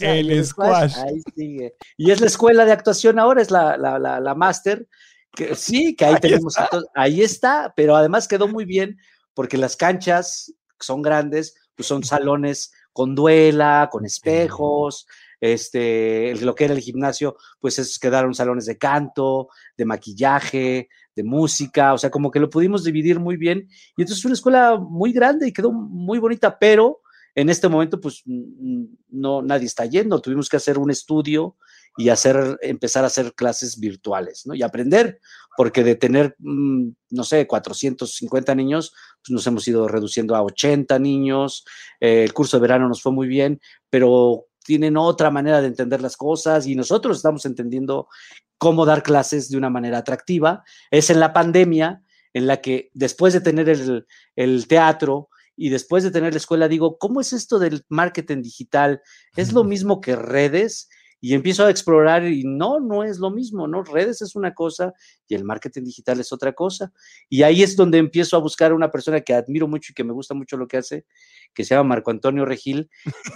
el squash. Ahí sigue. Y es la escuela de actuación ahora, es la, la, la, máster. Que, sí, que ahí, tenemos. ahí está, pero además quedó muy bien porque las canchas son grandes, pues son salones con duela, con espejos, este, lo que era el gimnasio, pues es, quedaron salones de canto, de maquillaje, de música, o sea, como que lo pudimos dividir muy bien. Y entonces fue una escuela muy grande y quedó muy bonita, pero en este momento, pues no, nadie está yendo. Tuvimos que hacer un estudio y hacer, empezar a hacer clases virtuales, ¿no? Y aprender, porque de tener, mm, no sé, 450 niños, pues nos hemos ido reduciendo a 80 niños. Eh, el curso de verano nos fue muy bien, pero tienen otra manera de entender las cosas y nosotros estamos entendiendo cómo dar clases de una manera atractiva. Es en la pandemia en la que después de tener el, el teatro y después de tener la escuela, digo, ¿cómo es esto del marketing digital? ¿Es lo mismo que redes? y empiezo a explorar y no, no es lo mismo, ¿no? Redes es una cosa y el marketing digital es otra cosa. Y ahí es donde empiezo a buscar a una persona que admiro mucho y que me gusta mucho lo que hace, que se llama Marco Antonio Regil,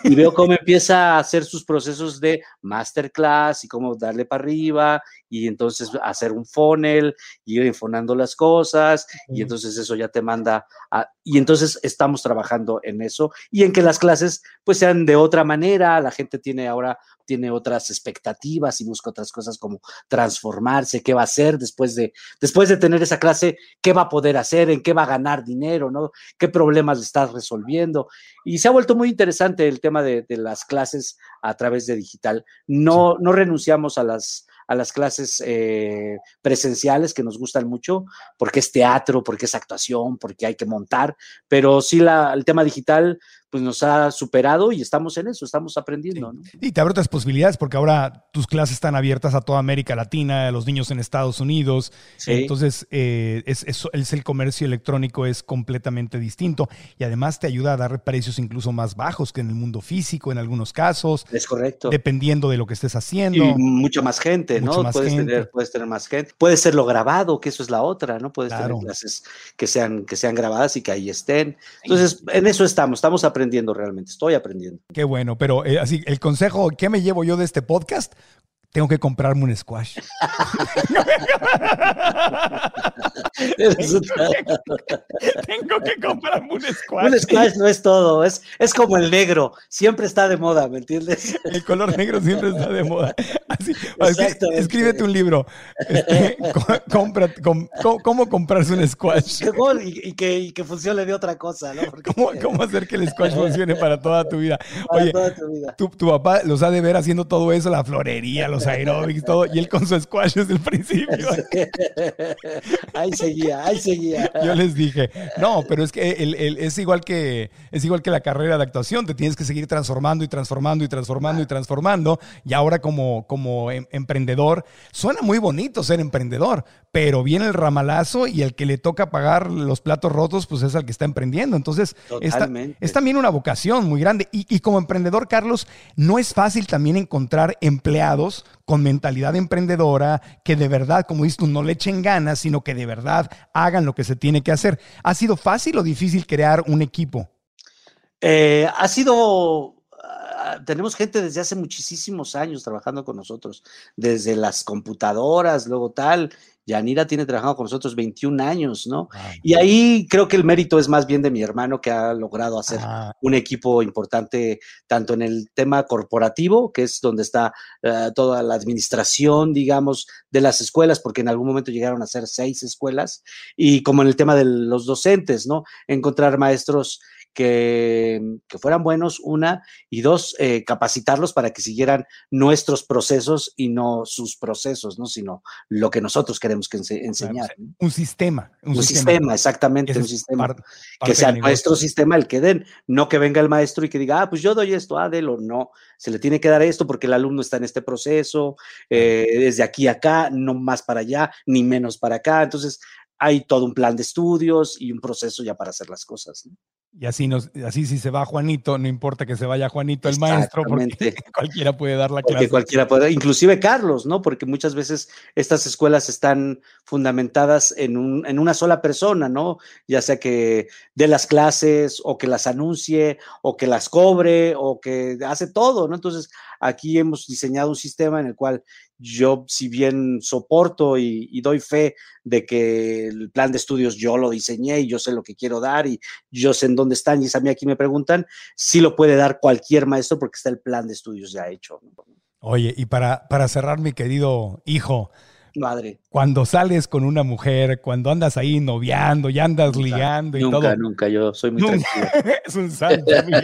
y veo cómo empieza a hacer sus procesos de masterclass y cómo darle para arriba y entonces hacer un funnel y ir infonando las cosas y entonces eso ya te manda a... Y entonces estamos trabajando en eso y en que las clases pues sean de otra manera, la gente tiene ahora tiene otras expectativas y busca otras cosas como transformarse, qué va a hacer después de, después de tener esa clase, qué va a poder hacer, en qué va a ganar dinero, ¿no? ¿Qué problemas le estás resolviendo? Y se ha vuelto muy interesante el tema de, las clases a través de digital. No, no renunciamos a las, a las clases eh, presenciales que nos gustan mucho, porque es teatro, porque es actuación, porque hay que montar, pero sí la, el tema digital pues nos ha superado y estamos en eso, estamos aprendiendo. Y te abre otras posibilidades porque ahora tus clases están abiertas a toda América Latina, a los niños en Estados Unidos. Entonces, eh, es, es, el comercio electrónico es completamente distinto y además te ayuda a dar precios incluso más bajos que en el mundo físico en algunos casos. Es correcto. Dependiendo de lo que estés haciendo. Y mucho más gente, ¿no? puedes, Tener, puedes tener más gente. Puede ser lo grabado, que eso es la otra, ¿no? Puedes tener clases que sean, que sean grabadas y que ahí estén. Entonces, en eso estamos, estamos aprendiendo aprendiendo realmente, estoy aprendiendo. Qué bueno, pero eh, así, el consejo, ¿qué me llevo yo de este podcast? Tengo que comprarme un squash. tengo que comprarme un squash. Un squash no es todo, es, es como el negro, siempre está de moda, ¿me entiendes? El color negro siempre está de moda. Así, escríbete un libro. Este, compra, cómo, comprarse un squash? Y, que, y, que, funcione de otra cosa, ¿no? ¿Cómo, ¿Cómo, hacer que el squash funcione para toda tu vida? Oye, Tu, tu, papá los ha de ver haciendo todo eso, la florería, los aeróbics, todo, y él con su squash desde el principio. Ahí seguía, ahí seguía. Yo les dije, no, pero es que el- el- es, igual que es igual que la carrera de actuación, te tienes que seguir transformando y transformando y transformando y transformando. Y ahora como, como em- emprendedor, suena muy bonito ser emprendedor, pero viene el ramalazo y el que le toca pagar los platos rotos, pues es el que está emprendiendo. Entonces, esta- es también una vocación muy grande. Y, y como emprendedor, Carlos, no es fácil también encontrar empleados con mentalidad emprendedora que de verdad, como dices tú, no le echen ganas, sino que de verdad hagan lo que se tiene que hacer. ¿Ha sido fácil o difícil crear un equipo? Eh, ha sido, ah, tenemos gente desde hace muchísimos años trabajando con nosotros, desde las computadoras, luego tal. Yanira tiene trabajando con nosotros 21 años, ¿no? Y ahí creo que el mérito es más bien de mi hermano que ha logrado hacer Ah, un equipo importante tanto en el tema corporativo, que es donde está eh, toda la administración, digamos, de las escuelas, porque en algún momento llegaron a ser seis escuelas, y como en el tema de los docentes, ¿no? Encontrar maestros que, que fueran buenos, una, y dos, eh, capacitarlos para que siguieran nuestros procesos y no sus procesos, ¿no? Sino lo que nosotros queremos que ense- enseñar. un sistema. Un, Un, sistema, exactamente, Ese un sistema parte que sea nuestro sistema el que den, no que venga el maestro y que diga, ah, pues yo doy esto, ah, délo, no, se le tiene que dar esto porque el alumno está en este proceso, eh, desde aquí a acá, no más para allá, ni menos para acá, entonces hay todo un plan de estudios y un proceso ya para hacer las cosas. ¿no? Y así, nos, así si se va Juanito, no importa que se vaya Juanito el maestro, porque cualquiera puede dar la Porque clase. cualquiera puede, inclusive Carlos, ¿no? Porque muchas veces estas escuelas están fundamentadas en, un, en una sola persona, ¿no? Ya sea que dé las clases o que las anuncie o que las cobre o que hace todo, ¿no? Entonces, aquí hemos diseñado un sistema en el cual yo, si bien soporto y, y doy fe de que el plan de estudios yo lo diseñé y yo sé lo que quiero dar y yo sé en dónde están y es a mí aquí me preguntan, sí lo puede dar cualquier maestro porque está el plan de estudios ya hecho. Oye, y para, para cerrar, mi querido hijo, Madre. Cuando sales con una mujer, cuando andas ahí noviando, ya andas Nunca, ligando y nunca, todo. nunca, yo soy muy Nunca. tranquilo. es un santo, amigo.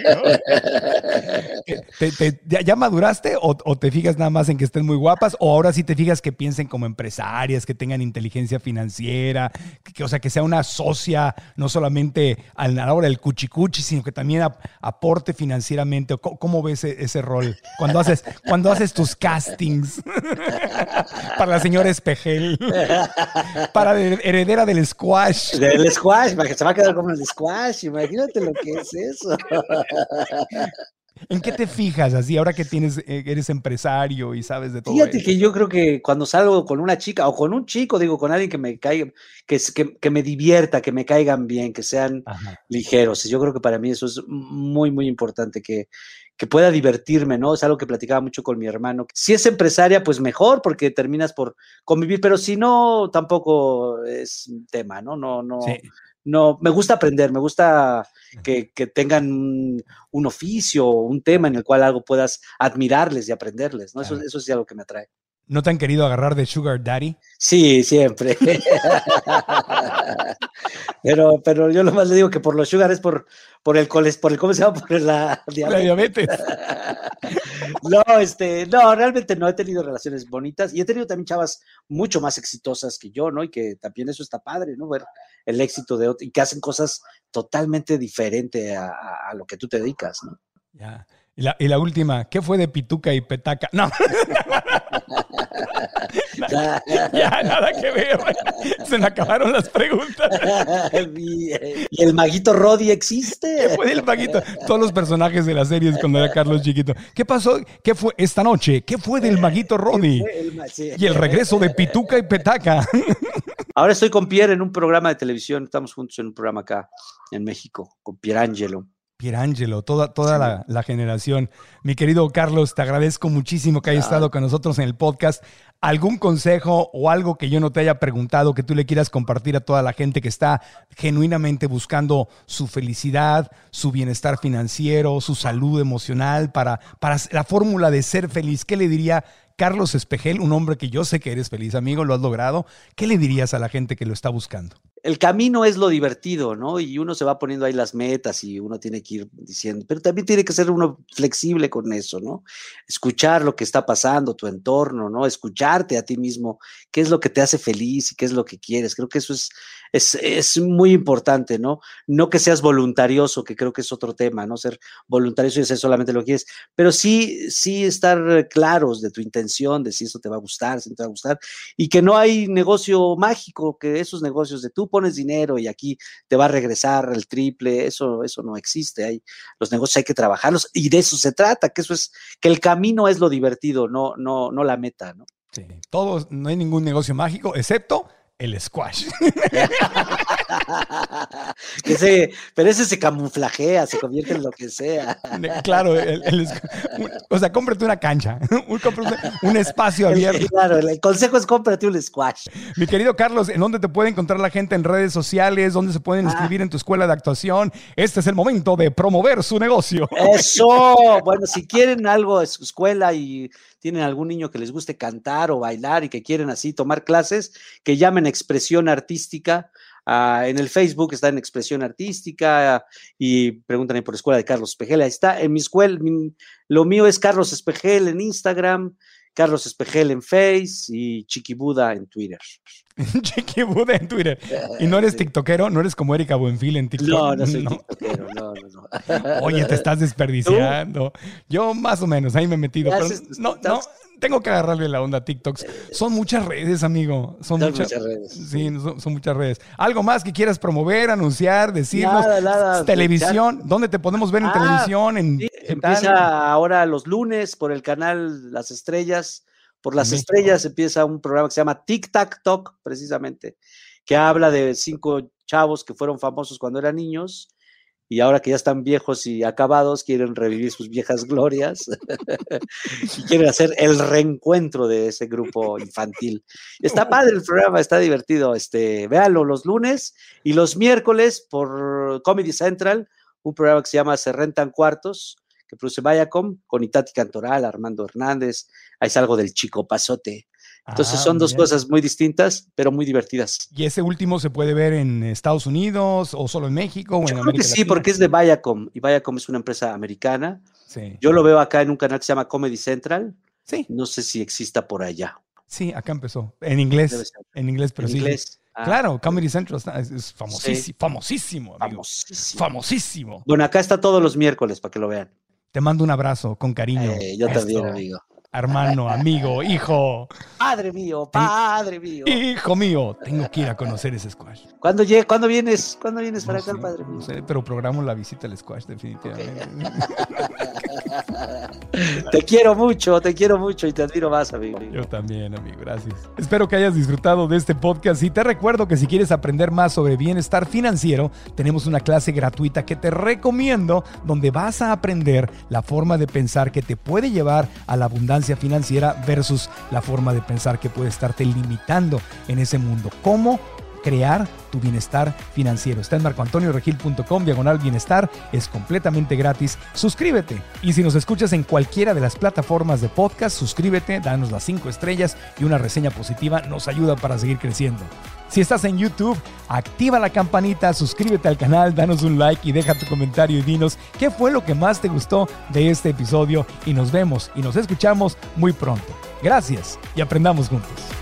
¿Te- te- ya, ya maduraste o, o te fijas nada más en que estén muy guapas? ¿O ahora sí te fijas que piensen como empresarias, que tengan inteligencia financiera? Que, que, o sea, que sea una socia, no solamente a la hora del cuchicuchi, sino que también ap- aporte financieramente. ¿O ¿Cómo, cómo ves e- ese rol? Cuando haces, cuando haces tus castings para la señora Espejel, para la heredera del squash. Del squash, para que se va a quedar como el squash, imagínate lo que es eso. ¿En qué te fijas así ahora que tienes, eh, eres empresario y sabes de todo Fíjate eso? que yo creo que cuando salgo con una chica o con un chico, digo, con alguien que me caiga, que, que, que me divierta, que me caigan bien, que sean Ajá. ligeros. Yo creo que para mí eso es muy, muy importante, que, que pueda divertirme, ¿no? Es algo que platicaba mucho con mi hermano. Si es empresaria, pues mejor, porque terminas por convivir, pero si no, tampoco es un tema, ¿no? No, no. Sí. No, me gusta aprender, me gusta que, que tengan un, un oficio, un tema en el cual algo puedas admirarles y aprenderles, ¿no? Eso, eso es algo que me atrae. ¿No te han querido agarrar de Sugar Daddy? Sí, siempre. pero, pero yo lo más le digo que por los sugar es por, por el coles, por el, ¿cómo se llama? Por la La diabetes. diabetes. No, este, no, realmente no he tenido relaciones bonitas y he tenido también chavas mucho más exitosas que yo, ¿no? Y que también eso está padre, ¿no? Ver el éxito de otros y que hacen cosas totalmente diferentes a, a- a lo que tú te dedicas, ¿no? Ya. Y la, y la última, ¿qué fue de Pituca y Petaca? No. ya, nada que ver. Se me acabaron las preguntas. y, el maguito Roddy ¿Qué existe. fue del maguito? Todos los personajes de las series cuando era Carlos chiquito. ¿Qué pasó? ¿Qué fue esta noche? ¿Qué fue del maguito Roddy? El sí. Y el regreso de Pituca y Petaca. Ahora estoy con Pierre en un programa de televisión, estamos juntos en un programa acá en México, con Pierangelo. Pierangelo, toda, toda la, la generación. Mi querido Carlos, te agradezco muchísimo que hayas estado con nosotros en el podcast. ¿Algún consejo o algo que yo no te haya preguntado que tú le quieras compartir a toda la gente que está genuinamente buscando su felicidad, su bienestar financiero, su salud emocional, para, para la fórmula de ser feliz? ¿Qué le diría Carlos Espejel, un hombre que yo sé que eres feliz, amigo, lo has logrado? ¿Qué le dirías a la gente que lo está buscando? El camino es lo divertido, ¿no? Y uno se va poniendo ahí las metas y uno tiene que ir diciendo, pero también tiene que ser uno flexible con eso, ¿no? Escuchar lo que está pasando, tu entorno, ¿no? Escucharte a ti mismo, qué es lo que te hace feliz y qué es lo que quieres. Creo que eso es, es, es muy importante, ¿no? No que seas voluntarioso, que creo que es otro tema, ¿no? Ser voluntarioso y hacer solamente lo que quieres, pero sí, sí estar claros de tu intención, de si eso te va a gustar, si no te va a gustar, y que no hay negocio mágico, que esos negocios de tú pones dinero y aquí te va a regresar el triple, eso, eso no existe. Hay, los negocios hay que trabajarlos y de eso se trata, que eso es, que el camino es lo divertido, no, no, no la meta, ¿no? Sí, todos, no hay ningún negocio mágico, excepto el squash. que se, pero ese se camuflajea, se convierte en lo que sea. claro, el, el, o sea, cómprate una cancha, un, un espacio abierto. claro, el, consejo es cómprate un squash. Mi querido Carlos, ¿en dónde te puede encontrar la gente en redes sociales? ¿Dónde se pueden inscribir ah. en tu escuela de actuación? Este es el momento de promover su negocio. Eso, bueno, si quieren algo de su escuela y tienen algún niño que les guste cantar o bailar y que quieren así tomar clases, que llamen expresión artística Ah, en el Facebook está en Expresión Artística y preguntan por Escuela de Carlos Espejel. Ahí está. En mi escuela, lo mío es Carlos Espejel en Instagram, Carlos Espejel en Face y Chiquibuda en Twitter. Chiquibuda en Twitter. ¿Y no eres tiktokero? ¿No eres como Erika Buenfil en TikTok? No, no soy tiktokero, no, no, no. Oye, te estás desperdiciando. Yo más o menos, ahí me he metido. Pero no, no, tengo que agarrarle la onda a TikToks. Son muchas redes, amigo. Son, muchas, redes. Sí, son, muchas redes. ¿Algo más que quieras promover, anunciar, decirnos? Nada, nada. Televisión. ¿Dónde te podemos ver en ah, televisión? En, empieza ahora los lunes por el canal Las Estrellas. Por Las Estrellas empieza un programa que se llama Tic Tac Talk, precisamente, que habla de cinco chavos que fueron famosos cuando eran niños y ahora que ya están viejos y acabados, quieren revivir sus viejas glorias y quieren hacer el reencuentro de ese grupo infantil. Está padre el programa, está divertido. Este, véanlo los lunes y los miércoles por Comedy Central, un programa que se llama Se Rentan Cuartos, que produce Viacom, con Itati Cantoral, Armando Hernández, ahí es algo del Chico Pasote. Entonces ah, son dos cosas muy distintas, pero muy divertidas. ¿Y ese último se puede ver en Estados Unidos o solo en México? O en Yo creo que sí, porque es de Viacom y Viacom es una empresa americana. Sí. Yo lo veo acá en un canal que se llama Comedy Central. Sí. No sé si exista por allá. Sí, acá empezó. En inglés. En inglés, pero ¿En sí. Inglés. Ah, claro, Comedy Central es, famosísimo, famosísimo, famosísimo, famosísimo. Bueno, acá está todos los miércoles para que lo vean. Te mando un abrazo con cariño. Eh, yo también, amigo hermano, amigo, hijo. Padre mío, padre mío. Hijo mío, tengo que ir a conocer ese squash. ¿Cuándo, ¿cuándo vienes? ¿Cuándo vienes para acá, padre mío? No sé, pero programo la visita al squash, definitivamente. te quiero mucho, te quiero mucho y te admiro más, amigo. Yo también, amigo, gracias. Espero que hayas disfrutado de este podcast y te recuerdo que si quieres aprender más sobre bienestar financiero, tenemos una clase gratuita que te recomiendo donde vas a aprender la forma de pensar que te puede llevar a la abundancia financiera versus la forma de pensar que puede estarte limitando en ese mundo. ¿Cómo crear tu bienestar financiero. Está en marcoantonioregil.com, diagonal bienestar, es completamente gratis. Suscríbete y si nos escuchas en cualquiera de las plataformas de podcast, suscríbete, danos las cinco estrellas y una reseña positiva, nos ayuda para seguir creciendo. Si estás en YouTube, activa la campanita, suscríbete al canal, danos un like y deja tu comentario y dinos qué fue lo que más te gustó de este episodio y nos vemos y nos escuchamos muy pronto. Gracias y aprendamos juntos.